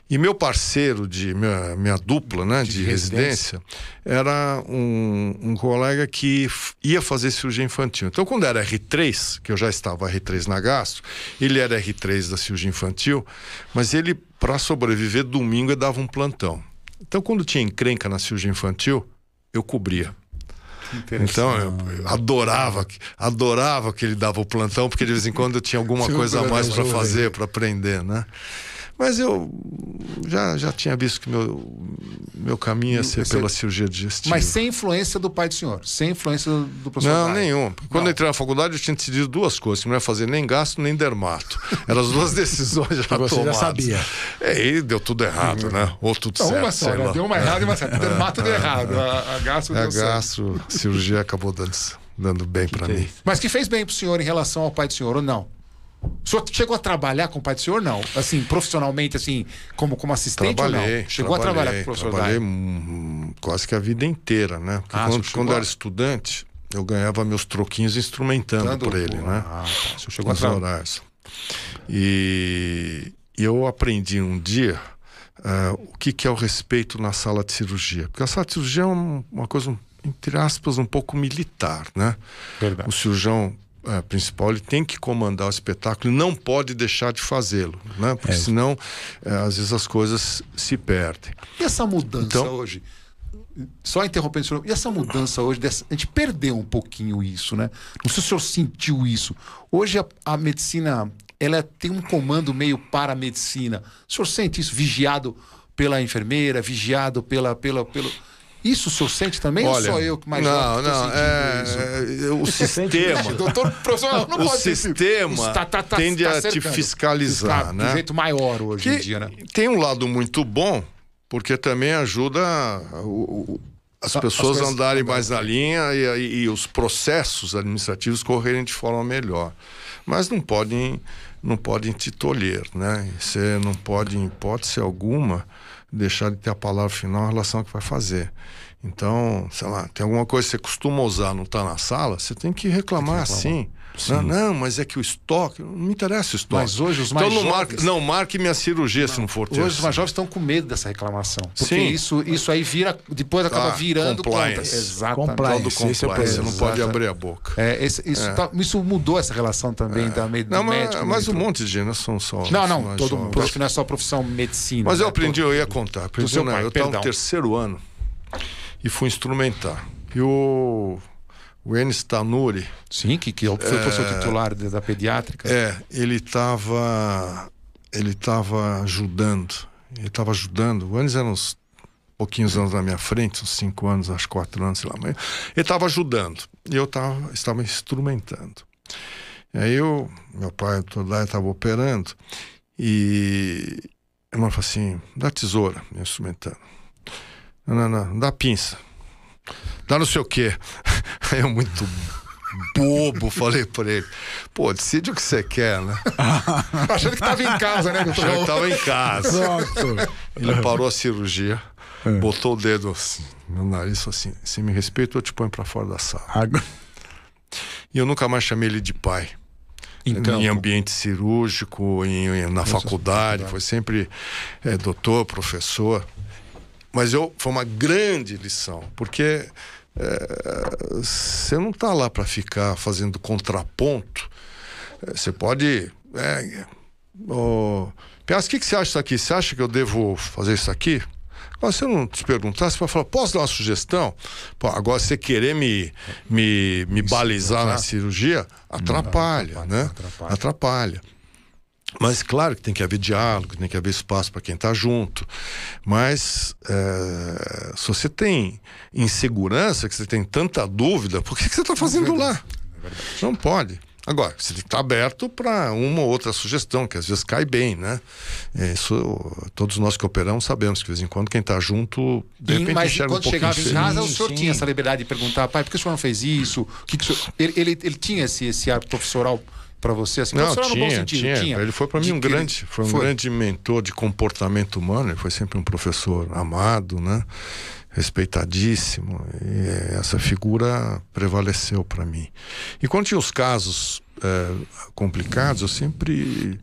E meu parceiro de minha, minha dupla né, de, residência. era um, um colega que ia fazer cirurgia infantil. Então, quando era R3, que eu já estava R3 na gastro, ele era R3 da cirurgia infantil, mas ele, para sobreviver, domingo dava um plantão. Então, quando tinha encrenca na cirurgia infantil, eu cobria. Então eu adorava, adorava que ele dava o plantão, porque de vez em quando eu tinha alguma coisa a mais para fazer, para aprender, né? Mas eu já, já tinha visto que meu, meu caminho ia ser Você- pela cirurgia digestiva. Mas sem influência do pai do senhor, sem influência do professor. Não, nenhum. Quando Não. eu entrei na faculdade, eu tinha decidido duas coisas: que não ia fazer nem gasto, nem dermato. Eram as duas decisões já Você já tomadas. sabia. É, e deu tudo errado, né? Ou tudo Não, certo. uma só, né? Deu uma errada e uma certa. Dermato deu errado. A, a gastro A deu certo. gastro, cirurgia acabou dando, dando bem para mim. Mas que fez bem pro senhor em relação ao pai do senhor, ou não? O senhor chegou a trabalhar com o pai do senhor? Não. Assim, profissionalmente, assim, como, como assistente Trabalhei. ou não? Chegou a trabalhar com o professor Trabalhei hum, quase que a vida inteira, né? Porque Ah, quando, quando eu a- era estudante, eu ganhava meus troquinhos instrumentando Dando- por ele, né? Ah, tá. O senhor chegou a Nos trabalhar. horários. E, eu aprendi um dia ah, o que, que é o respeito na sala de cirurgia. Porque a sala de cirurgia é um- uma coisa, entre aspas, um pouco militar, né? Verdade. O cirurgião eh, principal ele tem que comandar o espetáculo e não pode deixar de fazê-lo, né? Porque É. senão, eh, às vezes, as coisas se perdem. E essa mudança Então- hoje? Só interrompendo o senhor, e essa mudança hoje, dessa- a gente perdeu um pouquinho isso, né? Não sei se o senhor sentiu isso. Hoje a, a medicina, ela tem um comando meio para a medicina. O senhor sente isso vigiado pela enfermeira, vigiado pela, pela, pelo... Isso o senhor sente também ou só eu que mais não, não, sentindo isso? é, é, o sistema, Doutor, professor, não o pode sistema tá- tá- tá- tende tá a te cercando. fiscalizar, Tá né? De um jeito maior hoje que em dia, né? tem um lado muito bom, porque também ajuda o- o- as As pessoas a andarem mais na linha e, e- e os processos administrativos correrem de forma melhor. Mas não podem, não podem te tolher, né? Você não pode, em hipótese alguma, deixar de ter a palavra final em relação ao que vai fazer. Então, sei lá, tem alguma coisa que você costuma usar, não está na sala, você tem que reclamar, sim. Não, não, mas é que o estoque, não me interessa o estoque. Mas hoje os então mais não, jovens- marque, não marque minha cirurgia se não for ter. Hoje os mais jovens estão com medo dessa reclamação. Porque Sim. isso, isso aí vira. Depois acaba Ah, virando compliance. contra. Exatamente. Compliance. Todo Esse é o você não pode Exato. abrir a boca. É, esse- isso, tá- isso mudou essa relação também da me- do Não, mas, médico. mas um monte de gente, não são só. Não, não, todo jovens. mundo. Acho que não é só profissão medicina. Mas eu né? aprendi, eu ia contar. Aprendi, seu não, pai, eu estava no terceiro ano e fui instrumentar. E o, o Enes Tanuri, Sim, que, que foi o professor titular da, da pediátrica. é, ele estava ele tava ajudando. Ele estava ajudando. O Enes era uns pouquinhos anos na minha frente, uns cinco anos, acho quatro anos, sei lá. Mas ele estava ajudando. E eu tava, estava instrumentando. E aí eu, meu pai, todo lá, estava operando. E a irmã falou assim: dá tesoura, me instrumentando. Não, não, não, dá pinça. Dá não sei o quê. Aí eu, muito bobo, falei pra ele: pô, decide o que você quer, né? Achando que estava em casa, né, doutor? Já estava em casa. Pronto. Ele parou a cirurgia, botou o dedo assim, no nariz falou assim: se me respeita, eu te ponho pra fora da sala. Agora- E eu nunca mais chamei ele de pai. Então, em ambiente cirúrgico, em, em- na faculdade, foi sempre é, doutor, professor. Mas eu foi uma grande lição, porque é, você não está lá para ficar fazendo contraponto. É, Você pode. É, ô, Piaz, o que, que você acha disso aqui? Você acha que eu devo fazer isso aqui? Agora, se eu não te perguntar, você vai falar, posso dar uma sugestão? Pô, agora, você querer me, me, me balizar na cirurgia, atrapalha, né? atrapalha. atrapalha. Mas claro que tem que haver diálogo, tem que haver espaço para quem está junto. Mas é, se você tem insegurança, que você tem tanta dúvida, por que, que você está fazendo lá? Não pode. Agora, você tem que estar aberto para uma ou outra sugestão, que às vezes cai bem, né? É, Isso, todos nós que operamos sabemos que de vez em quando quem está junto, de E- repente, mas enxerga um quando pouquinho chegava em diferente. casa, o senhor sim. tinha essa liberdade de perguntar, pai, por que o senhor não fez isso? Que que o senhor... ele, ele, ele tinha esse, esse ar professoral para você? Assim, Não, profissional no bom tinha, sentido, tinha, Ele foi para mim De um grande, foi um grande mentor de comportamento humano. Ele foi sempre um professor amado, né? Respeitadíssimo. E eh, essa figura prevaleceu para mim. E quando tinha os casos eh, complicados, eu sempre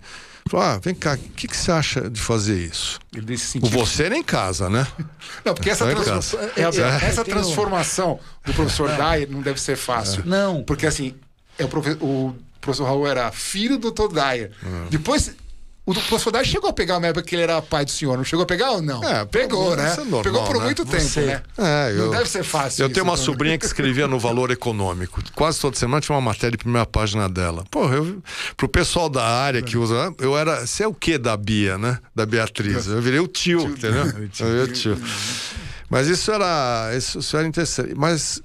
falava, ah, vem cá, o que, que você acha de fazer isso? Ele nesse O sentido. você era em casa, né? Não, porque essa, Vai em transfor- casa. é, é, essa um- transformação do professor Dyer não deve ser fácil. Não. Porque assim, é o, profe- o professor Raul era filho do Dr. Dyer. É. Depois, o professor Dyer chegou a pegar uma época que ele era pai do senhor. Não chegou a pegar ou não? É, Pegou, né? é normal, Pegou por né? muito tempo, Você- né? É, Não eu- deve ser fácil. Eu tenho uma então. sobrinha que escrevia no Valor Econômico. Quase toda semana tinha uma matéria de primeira página dela. Porra, eu, pro pessoal da área que usa. Eu era. Você é o quê da Bia, né? Da Beatriz. Eu virei o tio, entendeu? Eu virei o tio. Mas isso era. Isso, isso era interessante. Mas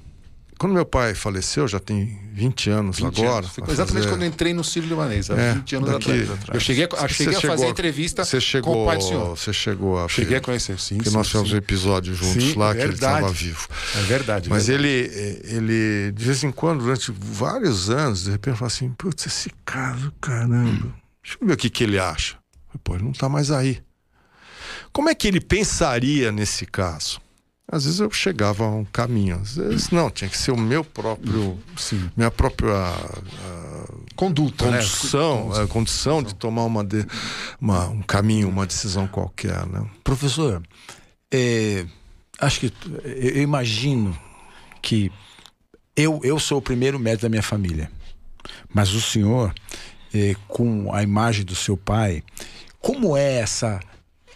quando meu pai faleceu, já tem 20 anos 20 agora. anos. Vai exatamente fazer- quando eu entrei no Círio Libanês, há É, 20 anos daqui- atrás. Eu cheguei, a, cheguei a fazer chegou- entrevista chegou, com o pai do senhor. Você chegou a Cheguei a conhecer, sim. que sim, nós fizemos um episódio juntos Sim, lá, que ele estava vivo. É verdade. Mas verdade. ele, ele, de vez em quando, durante vários anos, de repente, fala assim: putz, esse caso, caramba, deixa eu ver o que, que ele acha. Pô, ele não está mais aí. Como é que ele pensaria nesse caso? Às vezes eu chegava a um caminho, às vezes não, tinha que ser o meu próprio, Sim. minha própria ah, Conduta, né? condição, a condição de tomar uma, de- uma- um caminho, uma decisão qualquer, né? Professor, é, acho que eu eu imagino que eu, eu sou o primeiro médico da minha família, mas o senhor, é, com a imagem do seu pai, como é essa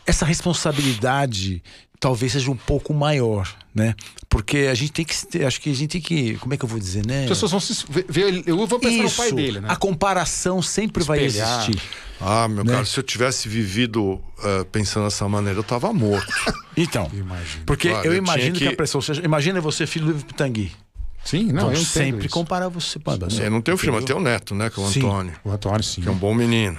essa responsabilidade? Talvez seja um pouco maior, né? Porque a gente tem que, acho que a gente tem que, como é que eu vou dizer, né? As pessoas vão se ver, eu vou pensar no pai dele, né? a comparação sempre vai Espelhar. existir. Ah, meu Né? cara, se eu tivesse vivido ah, pensando dessa maneira, eu tava morto. Então, Imagino. porque Claro, eu eu imagino que... que- a pressão seja. Imagina você, filho do Pitangui. Sim, não, Vão eu sempre isso. comparar você. Pô, Eu não tenho filho, mas tenho o neto, né? Que é o Sim. Antônio, O Antônio, sim. que é um bom menino.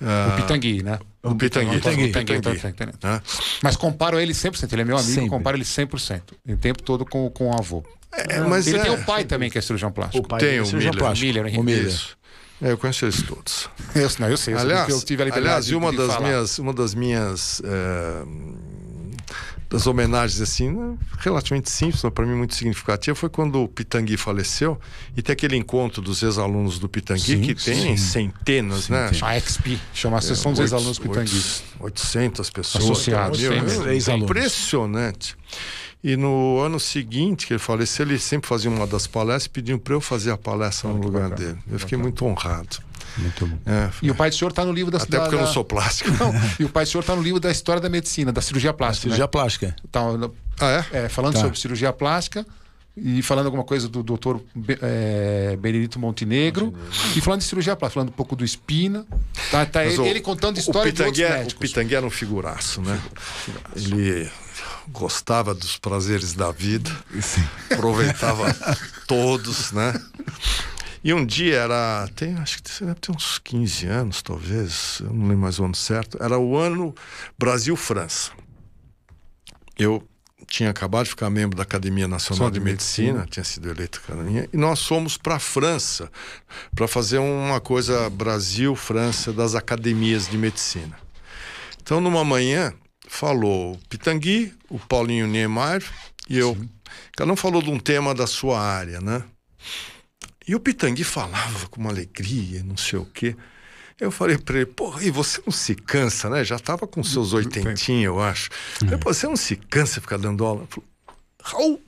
O Pitangui, né? O Pitangui. Pitangui, Pitangui. Tá. Né? Mas comparo ele 100%. Ele é meu amigo, Sempre. comparo ele 100%. O tempo todo com, com o avô. É, mas ele é, tem o pai também, que é cirurgião plástico. O pai Tem é o cirurgião Miller. plástico. Miller, Henrique. o Miller. Isso. É, eu conheço eles todos. Eu, não, eu sei. Eu aliás, eu tive a aliás, e uma de das falar. minhas, uma das minhas eh, das homenagens assim, né, relativamente simples, mas para mim muito significativa, foi quando o Pitangui faleceu e tem aquele encontro dos ex-alunos do Pitangui Sim, que tem centenas, né? A XP, chama a Associação dos Oito- Ex-Alunos Pitangui. oito- 800 pessoas. Associados, sim, ex-alunos. Impressionante. E no ano seguinte que ele faleceu, ele sempre fazia uma das palestras e pediu para eu fazer a palestra no lugar dele. Eu fiquei muito honrado. Muito bom. É, E o pai do senhor está no livro da até da- porque eu não sou plástico. Não, e o pai do senhor está no livro da história da medicina, da cirurgia plástica. Cirurgia né? plástica. Tá, Ah, é? é, falando Tá. sobre cirurgia plástica e falando alguma coisa do doutor é, Benedito Montenegro, e falando de cirurgia plástica, falando um pouco do Espina. Tá, tá ele, o- ele contando o história de outros é- O médicos. Pitangui era um figuraço, né? Ele gostava dos prazeres da vida, aproveitava todos, né? E um dia era, tem, acho que deve ter uns 15 anos, talvez, eu não lembro mais o ano certo, era o ano Brasil-França. Eu tinha acabado de ficar membro da Academia Nacional de de Medicina, medicina. tinha sido eleito academia, e nós fomos para a França para fazer uma coisa Brasil-França das academias de medicina. Então, numa manhã, falou o Pitangui, o Paulinho Niemeyer e eu. Cada um falou de um tema da sua área, né? E o Pitangui falava com uma alegria, não sei o quê. Eu falei para ele, porra, e você não se cansa, né? Já estava com seus oitentinhos, eu acho. Eu falei, "Pô, você não se cansa de ficar dando aula? Ele falou, Raul,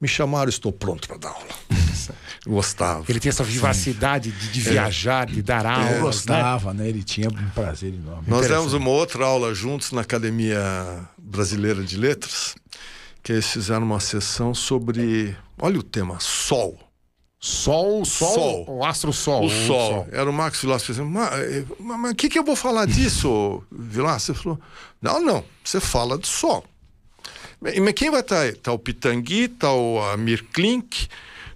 me chamaram, estou pronto para dar aula. Gostava. Ele tinha essa vivacidade de, É. de viajar, de dar Eu aulas, né? gostava, né? Ele tinha um prazer enorme. Nós demos uma outra aula juntos na Academia Brasileira de Letras, que eles fizeram uma sessão sobre, olha o tema, Sol. Sol, sol, Sol. o astro sol. O Sol. Era o Max Vilaça dizendo, mas o que, que eu vou falar disso, Vilaça? Ele falou, não, não, você fala do Sol. Mas mas quem vai estar aí? Está o Pitangui, está o Amir Klink,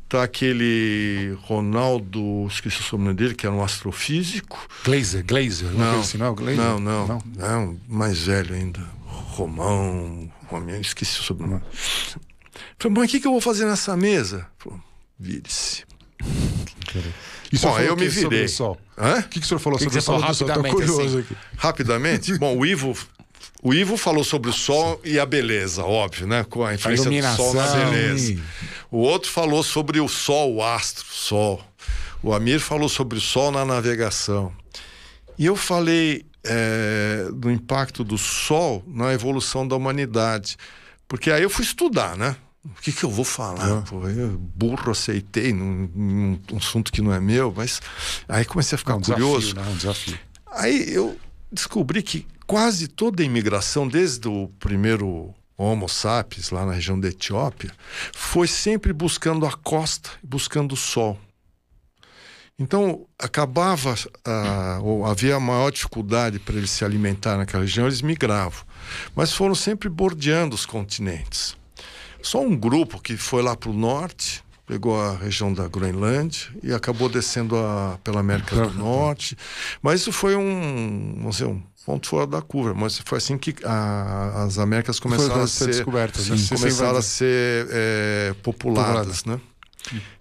está aquele Ronaldo, esqueci o sobrenome dele, que era um astrofísico. Glazer, Glazer. Não, Não, assim, não, é Glazer? não, não, não, mais velho ainda. Romão, Romão, esqueci o sobrenome. Falei, mas o que, que eu vou fazer nessa mesa? Falou, vire-se. Bom, eu me virei. o que, que o senhor falou que sobre que o sol falou rapidamente? curioso assim? aqui. Rapidamente, bom, o Ivo, o Ivo falou sobre o sol e a beleza, óbvio, né? Com a influência do sol na beleza. O outro falou sobre o sol, o astro, o sol. O Amir falou sobre o sol na navegação. E eu falei é, do impacto do sol na evolução da humanidade. Porque aí eu fui estudar, né? O que, que eu vou falar? Pô, eu, burro, aceitei num, num assunto que não é meu, mas aí comecei a ficar É um curioso. desafio, né? Um desafio. Aí eu descobri que quase toda a imigração, desde o primeiro Homo sapiens, lá na região da Etiópia, foi sempre buscando a costa, buscando o sol. Então, acabava, ah, ou havia maior dificuldade para eles se alimentar naquela região, eles migravam. Mas foram sempre bordeando os continentes. Só um grupo que foi lá para o norte, pegou a região da Groenlândia e acabou descendo a, pela América do Norte. Mas isso foi um, vamos dizer, um ponto fora da curva. Mas foi assim que a, as Américas começaram a ser descobertas, né? começaram a ser é, populadas, né?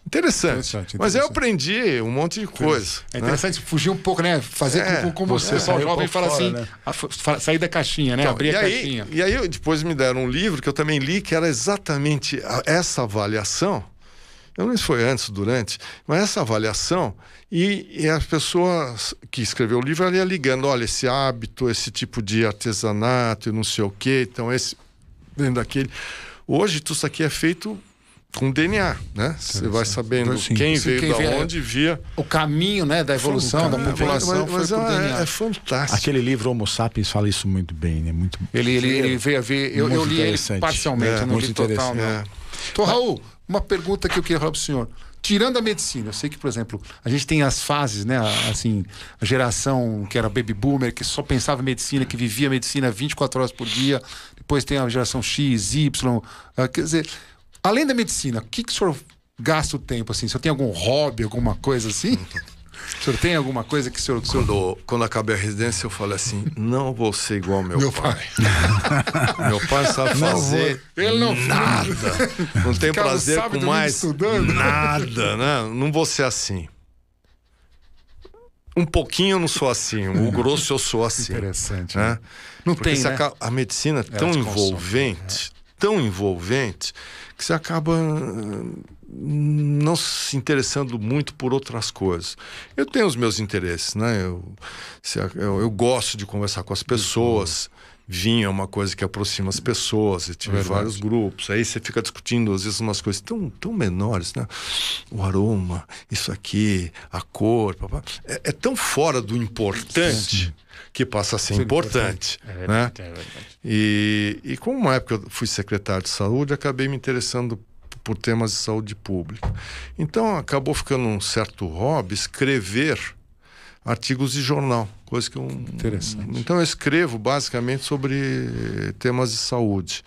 Interessante. Interessante, Mas eu aprendi um monte de coisa. É né? interessante fugir um pouco, né? Fazer É, como, como você o pessoal saiu jovem fala fora, assim, né? a- sair da caixinha, né? Então, Abrir e, a aí, caixinha. e aí depois me deram um livro que eu também li, que era exatamente essa avaliação. Eu não sei se foi antes ou durante, mas essa avaliação. E, e as pessoas que escreveu o livro ela ia ligando: olha, esse hábito, esse tipo de artesanato e não sei o quê, então esse dentro daquele. Hoje, tudo isso aqui é feito com DNA, né? Você vai sabendo Sim. quem Sim, veio quem da onde via. O caminho, né, da evolução, da Mas- população mas, mas foi por é- DNA. é fantástico. Aquele livro Homo Sapiens fala isso muito bem, né? Muito Ele, ele, ele veio a ver. Eu, eu li ele parcialmente, É, eu não li total, não. É. Então, Raul, uma pergunta que eu queria falar para o senhor. Tirando a medicina, eu sei que, por exemplo, a gente tem as fases, né? Assim, a geração que era baby boomer, que só pensava em medicina, que vivia medicina 24 horas por dia. Depois tem a geração X, Y. ah, quer dizer, além da medicina, o que, que o senhor gasta o tempo? Assim? O senhor tem algum hobby, alguma coisa assim? O senhor tem alguma coisa que o senhor. que o senhor... Quando, quando acabei a residência, eu falei assim: não vou ser igual ao meu, Meu pai. pai. Meu pai sabe fazer Ele não nada. Não tem Ficava prazer com mais estudando. nada, né? Não vou ser assim. Um pouquinho eu não sou assim, o grosso eu sou assim. Interessante. Né? Né? Não Porque tem, né? a medicina é tão te consome, envolvente, tão envolvente, que você acaba hum, não se interessando muito por outras coisas. Eu tenho os meus interesses, né? Eu, eu, eu gosto de conversar com as pessoas. Vinho é uma coisa que aproxima as pessoas, eu tive Verdade. vários grupos. Aí você fica discutindo, às vezes, umas coisas tão, tão menores, né? O aroma, isso aqui, a cor, papá. É, é tão fora do importante que passa a ser Sim, importante. É né? é verdade. E, e como uma época eu fui secretário de saúde, acabei me interessando por temas de saúde pública. Então acabou ficando um certo hobby escrever artigos de jornal, coisa que eu Interessante. Então eu escrevo basicamente sobre temas de saúde,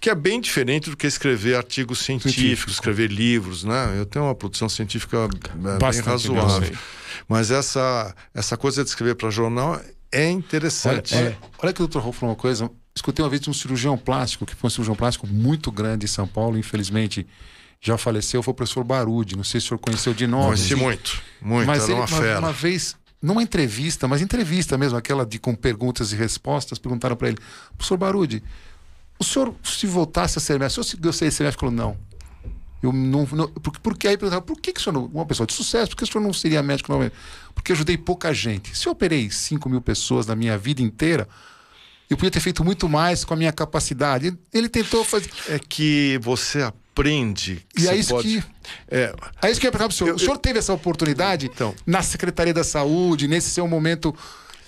que é bem diferente do que escrever artigos científicos, Científico. escrever livros, né? Eu tenho uma produção científica é, bem Bastante, né? eu razoável. Mas essa essa coisa de escrever para jornal é interessante. olha, olha que o Dr. Rolf falou uma coisa. Escutei uma vez de um cirurgião plástico, que foi um cirurgião plástico muito grande em São Paulo, infelizmente já faleceu, foi o professor Barudi. Não sei se o senhor conheceu de nome. Conheci muito, muito, Mas era ele, uma uma, fera. uma vez, numa entrevista, mas entrevista mesmo, aquela de com perguntas e respostas, perguntaram para ele, professor Barudi, o senhor se voltasse a ser mestre, o senhor se gostaria de ser mestre? Ele falou, não. Eu não, não porque, porque aí perguntava, por que, que o senhor não, uma pessoa de sucesso, por que o senhor não seria médico novamente? Porque eu ajudei pouca gente. Se eu operei 5 mil pessoas na minha vida inteira, eu podia ter feito muito mais com a minha capacidade. Ele tentou fazer. É que você aprende. Que E é isso pode... que. É, É isso que eu ia perguntar pro senhor. Eu- o senhor teve essa oportunidade Então. na Secretaria da Saúde, nesse seu momento.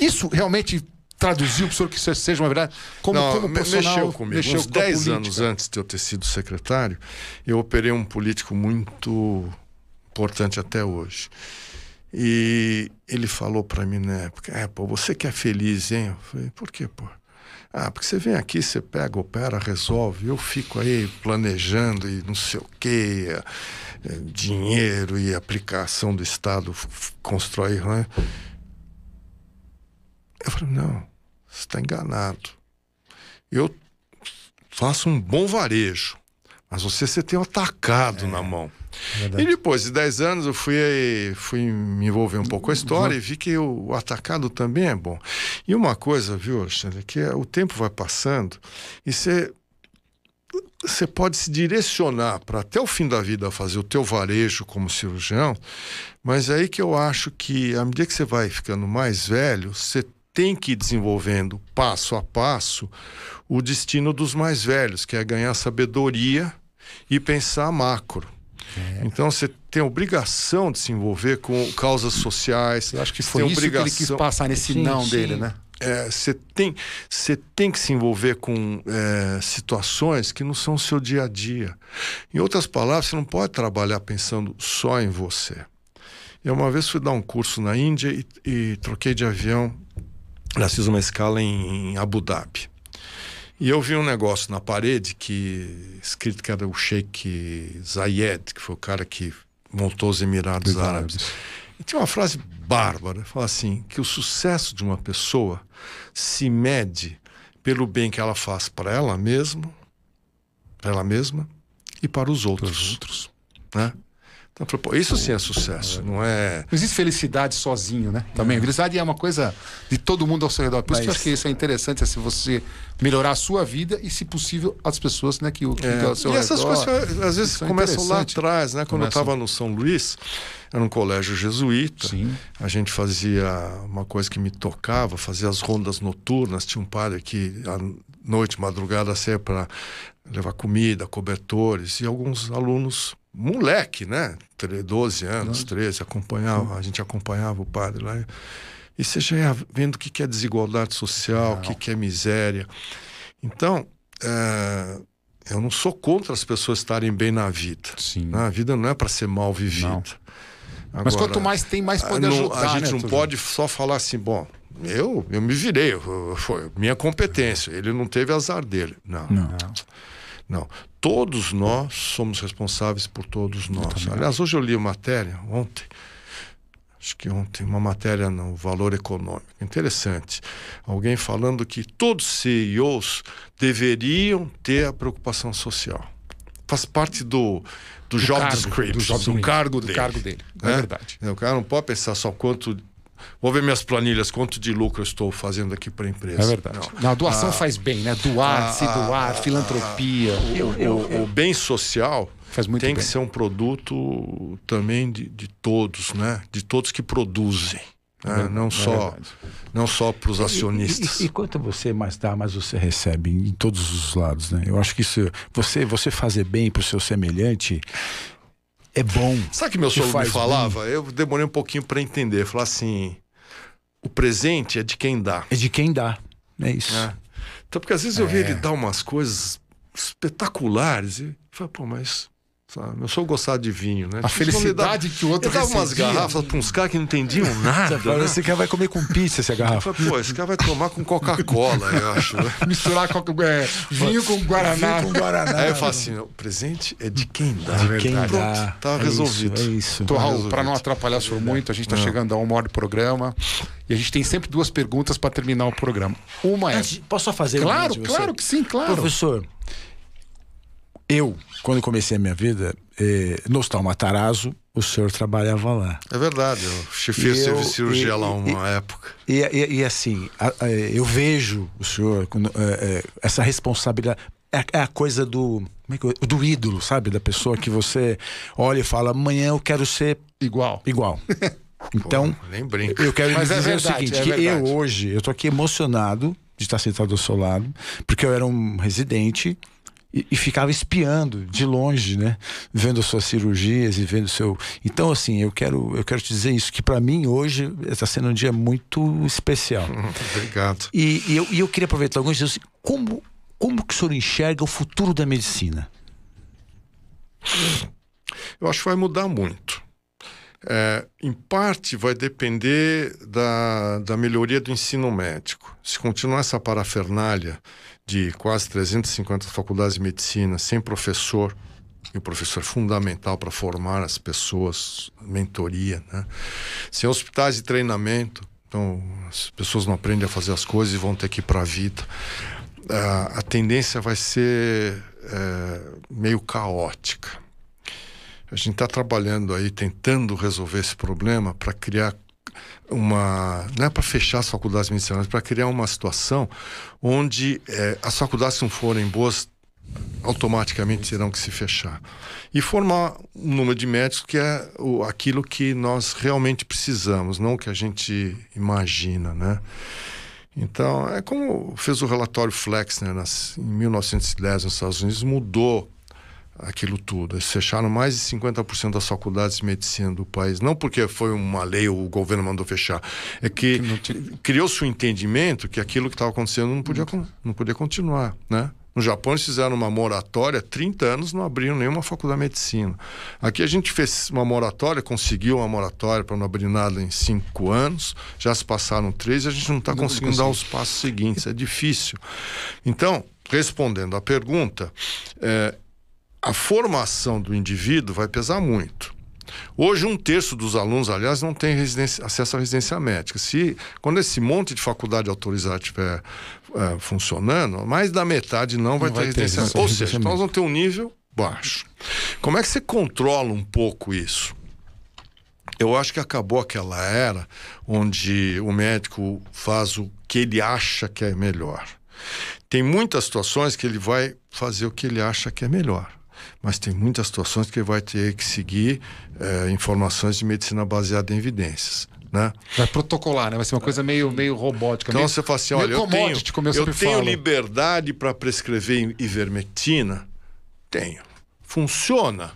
Isso realmente traduziu para o senhor que isso seja uma verdade? Como, não, como mexeu comigo. mexeu Uns com a 10 política. anos antes de eu ter sido secretário, eu operei um político muito importante até hoje. E ele falou para mim na época: É, pô, você que é feliz, hein? Eu falei: Por quê, pô? Ah, porque você vem aqui, você pega, opera, resolve. Eu fico aí planejando e não sei o quê, eh, eh, dinheiro e aplicação do Estado constrói, né? Eu falei, não, você está enganado. Eu faço um bom varejo, mas você, você tem um atacado na mão. E depois de 10 anos eu fui, fui me envolver um pouco com a história e vi que o, o atacado também é bom. E uma coisa, viu, Alexandre, que é, o tempo vai passando e você você pode se direcionar para até o fim da vida fazer o teu varejo como cirurgião, mas é aí que eu acho que à medida que você vai ficando mais velho, você tem que ir desenvolvendo passo a passo o destino dos mais velhos, que é ganhar sabedoria e pensar macro. Então você tem a obrigação de se envolver com causas sociais. Eu acho que você foi tem isso que ele quis obrigação- passar nesse Sim, não sim. dele, né? é, você tem, você tem que se envolver com é, situações que não são o seu dia a dia. Em outras palavras, você não pode trabalhar pensando só em você. Eu uma vez fui dar um curso na Índia e, e troquei de avião. Já fiz uma escala em, em Abu Dhabi. E eu vi um negócio na parede que escrito que era o Sheikh Zayed, que foi o cara que montou os Emirados Dos Árabes. Árabes. E tinha uma frase bárbara, fala assim, que o sucesso de uma pessoa se mede pelo bem que ela faz para ela mesma, para ela mesma e para os outros, outros. né? Então, eu pô, isso sim é sucesso, não é Não existe felicidade sozinho, né? Também. Felicidade é uma coisa de todo mundo ao seu redor. Por isso que eu Mas- acho que isso é interessante, é se você melhorar a sua vida e, se possível, as pessoas né, que, o- que É, estão ao seu e essas redor. coisas às vezes é começam lá atrás, né? Quando eu Começam. estava no São Luís, era um colégio jesuíta. Sim. A gente fazia uma coisa que me tocava, fazia as rondas noturnas. Tinha um padre que à noite, madrugada, saía para levar comida, cobertores e alguns alunos, moleque, né? Tre- 12 anos, 13, acompanhava, a gente acompanhava o padre lá. E você já ia vendo o que é desigualdade social, o que é miséria. Então, é, eu não sou contra as pessoas estarem bem na vida. Sim. né? A vida não é para ser mal vivida. Não. Mas Agora, quanto mais tem, mais a- pode não- ajudar. A gente né, não pode só falar assim, bom, eu, eu me virei, foi minha competência, ele não teve azar dele. Não, não. Não. Todos nós somos responsáveis por todos nós. Aliás, hoje eu li uma matéria, ontem, acho que ontem, uma matéria no Valor Econômico. Interessante. Alguém falando que todos CEOs deveriam ter a preocupação social. Faz parte do, do, job cargo, description, do job do cargo do dele. cargo dele. É né? verdade. O cara não pode pensar só quanto. Vou ver minhas planilhas, quanto de lucro eu estou fazendo aqui para a empresa. É verdade. Não. Não, a doação faz bem, né? Doar, Ah, se doar, ah, filantropia. O, o bem social Faz muito tem bem. que ser um produto também de, de todos, né? De todos que produzem. né? não, é só, não só para os acionistas. E, e, e quanto você mais dá, mais você recebe em todos os lados, né? Eu acho que isso, você, você fazer bem pro seu semelhante é bom. Sabe que meu Te sogro me falava? Eu demorei um pouquinho para entender. Falar assim: o presente é de quem dá. É de quem dá. É isso. né? Então, porque às vezes eu vi É. ele dar umas coisas espetaculares e falei, pô, mas sabe, eu sou gostar de vinho, né? A felicidade que o outro Ele dava umas garrafas para uns caras que não entendiam nada. Fala, né? Você quer vai comer com pizza essa Eu garrafa? falei, pô, esse cara vai tomar com Coca-Cola, eu acho. né? Misturar coca- é, vinho com guaraná. Vinho com Guaraná. Aí eu falo assim: o presente é de quem dá. De quem verdade. dá. Tá É resolvido. Isso, é isso. Então, Raul, para não atrapalhar o senhor muito, a gente está chegando a uma hora de programa e a gente tem sempre duas perguntas para terminar o programa. Uma é. Antes, Posso só fazer uma Claro, claro que sim, claro. Professor, eu, quando comecei a minha vida, eh, no Hospital Matarazzo, o senhor trabalhava lá. É verdade, eu chefei o E eu- serviço de cirurgia e- lá e- uma época. E, e- e assim, a- a- eu vejo o senhor, quando, eh, eh, essa responsabilidade. É, é a coisa do, é do ídolo, sabe? Da pessoa que você olha e fala: amanhã eu quero ser Igual. igual. Então, Pô, nem brinca. eu quero Mas é dizer verdade, o seguinte: é que eu hoje, eu tô aqui emocionado de estar sentado ao seu lado, porque eu era um residente e, e ficava espiando de longe, né? Vendo suas cirurgias e vendo seu. Então, assim, eu quero, eu quero te dizer isso, que para mim hoje está sendo um dia muito especial. Obrigado. E, e eu, e eu queria aproveitar alguns dias assim, como, como que o senhor enxerga o futuro da medicina? Eu acho que vai mudar muito. É, em parte vai depender da, da melhoria do ensino médico. Se continuar essa parafernália de quase 350 faculdades de medicina sem professor, e o professor é fundamental para formar as pessoas, mentoria, né? sem hospitais de treinamento, então as pessoas não aprendem a fazer as coisas e vão ter que ir para a vida. A, tendência vai ser é, meio caótica. A gente está trabalhando aí, tentando resolver esse problema para criar uma. Não é para fechar as faculdades medicinais, para criar uma situação onde eh, as faculdades, não forem boas, automaticamente terão que se fechar. E formar um número de médicos que é o, aquilo que nós realmente precisamos, não o que a gente imagina, né? Então, é como fez o relatório Flexner nas, em 1910 nos Estados Unidos, mudou aquilo tudo. Eles fecharam mais de 50% das faculdades de medicina do país. Não porque foi uma lei ou o governo mandou fechar. É que criou-se o entendimento que aquilo que estava acontecendo não podia, não podia continuar, né? No Japão eles fizeram uma moratória, 30 anos não abriram nenhuma faculdade de medicina. Aqui a gente fez uma moratória, conseguiu uma moratória para não abrir nada em cinco anos, já se passaram três e a gente não está conseguindo dar os passos seguintes, é difícil. Então, respondendo à pergunta, é, a formação do indivíduo vai pesar muito. Hoje, um terço dos alunos, aliás, não tem residência- acesso à residência médica. Se, quando esse monte de faculdade autorizada estiver eh, funcionando, mais da metade não vai ter vai ter residência residência Ou seja, médica. nós vamos ter um nível baixo. Como é que você controla um pouco isso? Eu acho que acabou aquela era onde o médico faz o que ele acha que é melhor. Tem muitas situações que ele vai fazer o que ele acha que é melhor. Mas tem muitas situações que vai ter que seguir eh, informações de medicina baseada em evidências. Né? Vai protocolar, né? Vai ser uma coisa meio, meio robótica. Então meio, você fala assim: olha, eu tenho, eu, tenho falo. liberdade para prescrever ivermectina? Tenho. Funciona.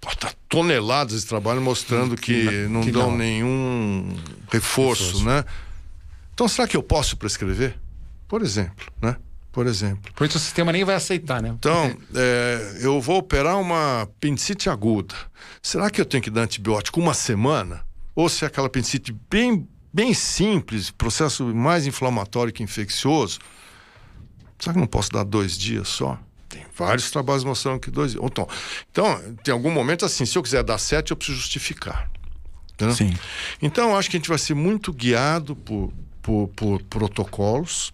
Pô, tá toneladas de trabalho mostrando que, não que dão não. nenhum reforço, né? Então será que eu posso prescrever? Por exemplo, né? Por exemplo. Por isso o sistema nem vai aceitar, né? Então, é, eu vou operar uma apendicite aguda. Será que eu tenho que dar antibiótico uma semana? Ou se é aquela apendicite bem, bem simples, processo mais inflamatório que infeccioso, será que eu não posso dar dois dias só? Tem vários trabalhos mostrando que dois dias. Então, então, tem algum momento assim, se eu quiser dar sete, eu preciso justificar. Entendeu? Sim. Então, eu acho que a gente vai ser muito guiado por, por, por protocolos.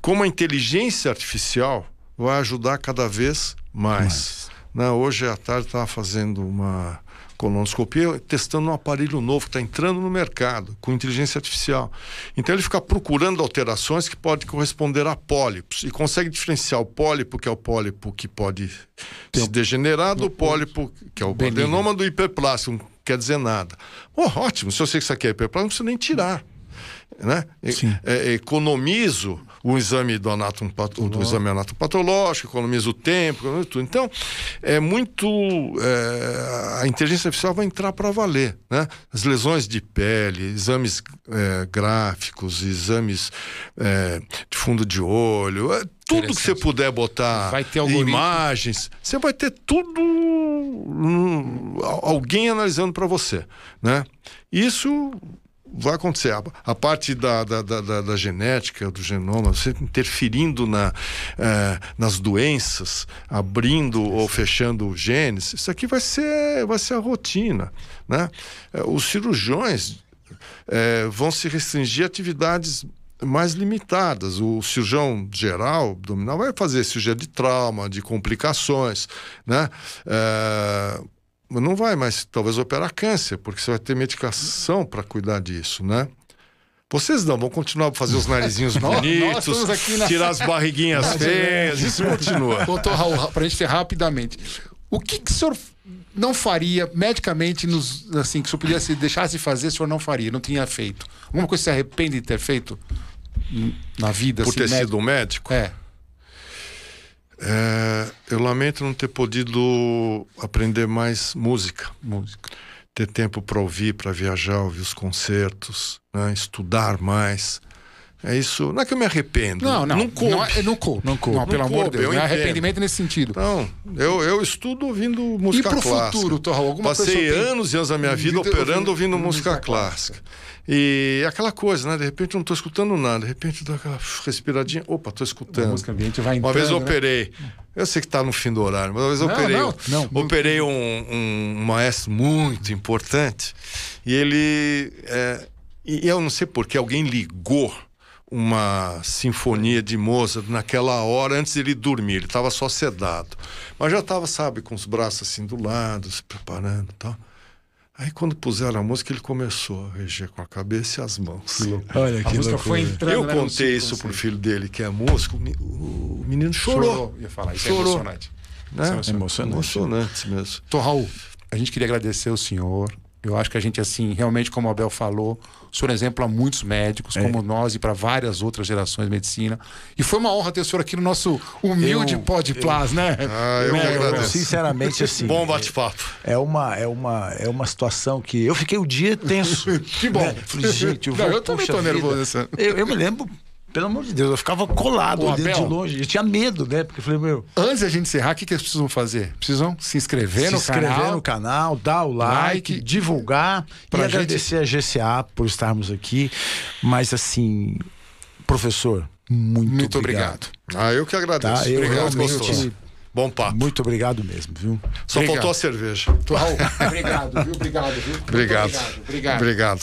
Como a inteligência artificial vai ajudar cada vez mais. Né? Hoje à tarde estava fazendo uma colonoscopia, testando um aparelho novo que está entrando no mercado, com inteligência artificial. Então ele fica procurando alterações que podem corresponder a pólipos e consegue diferenciar o pólipo, que é o pólipo que pode se degenerar, do pólipo, que é o adenoma do hiperplástico, não quer dizer nada. Oh, ótimo, se eu sei que isso aqui é hiperplástico, não preciso nem tirar. Né? É, economizo o exame do, pato- do exame anatomopatológico, economizo o tempo, economizo tudo. Então, é muito. é, a inteligência artificial vai entrar para valer. Né? As lesões de pele, exames é, gráficos, exames é, de fundo de olho, é, tudo que você puder botar, Vai ter algoritmo. imagens, você vai ter tudo. hum, al- alguém analisando para você. Né? Isso vai acontecer. A, a parte da, da, da, da- genética, do genoma, você interferindo na, eh, nas doenças, abrindo ou fechando genes, isso aqui vai ser, vai ser a rotina. Né? Eh, Os cirurgiões eh, vão se restringir a atividades mais limitadas. O cirurgião geral, abdominal, vai fazer cirurgia de trauma, de complicações, né? Eh, não vai mais, talvez, operar câncer, porque você vai ter medicação para cuidar disso, né? Vocês não, vão continuar a fazer os narizinhos bonitos, na- tirar as barriguinhas feias, isso continua. Doutor Raul, para a gente ter rapidamente. O que, que o senhor não faria medicamente, nos, assim, que o senhor pudesse deixar de fazer, o senhor não faria, não tinha feito? Alguma coisa que você arrepende de ter feito na vida? Por assim, ter médico? sido um médico, É. é, eu lamento não ter podido aprender mais música. Música. ter tempo para ouvir, para viajar, ouvir os concertos, né? estudar mais. É isso. Não é que eu me arrependo. Não, não. Não coube. Não, é- não coube. Não coube. pelo Não amor de coube, Deus. eu Não é arrependimento nesse sentido. Não, eu, eu estudo ouvindo E música pro clássica. futuro, doutor Raul? Alguma coisa Passei que o senhor tem- anos e anos da minha vida Vida operando ouvindo ouvindo música, música clássica. E aquela coisa, né? De repente eu não estou escutando nada. De repente dá aquela respiradinha. Opa, estou A escutando. música ambiente vai Uma vez eu entrando, né? operei. Eu sei que está no fim do horário, mas uma vez eu Não, operei. não, não. Operei um, um maestro muito importante e ele. é, e eu não sei porque alguém ligou uma sinfonia de Mozart naquela hora antes dele dormir. Ele estava só sedado. Mas já estava, sabe, com os braços assim do lado, se preparando e tal. Aí quando puseram a música, ele começou a reger com a cabeça e as mãos. Olha A que música loucura. foi entrando. Eu né, contei isso pro subconsciente. filho dele, que é músico, o me- o menino chorou. Chorou. Ia falar, isso Chorou. é emocionante. Né? Isso é emocionante. Emocionante mesmo. Doutor Raul, a gente queria agradecer o senhor. Eu acho que a gente, assim, realmente, como o Abel falou, o senhor é exemplo a muitos médicos, É. como nós e para várias outras gerações de medicina. E foi uma honra ter o senhor aqui no nosso humilde Eu- Pod Plus, né? Ah, eu Né, agradeço. Sinceramente, assim. Bom bate-papo. É uma, é, uma, é uma situação que eu fiquei o dia tenso. Que bom. Né? Falei, gente, eu, Não, vou, eu também tô vida. nervoso nessa- Eu, eu me lembro, pelo amor de Deus, eu ficava colado olhando Abel. de longe. Eu tinha medo, né? Porque eu falei, meu, Antes da gente encerrar, o que, que eles precisam fazer? Precisam se inscrever se no inscrever canal. no canal, dar o like, Like. divulgar Pra e gente- agradecer a GCA por estarmos aqui. Mas assim, professor, muito, Muito obrigado. obrigado. Ah, eu que agradeço. Tá? Eu Obrigado, gostoso. Bom papo. Muito obrigado mesmo, viu? Só Obrigado. faltou a cerveja. Obrigado, viu? Obrigado, viu? Obrigado. Obrigado. obrigado. Obrigado.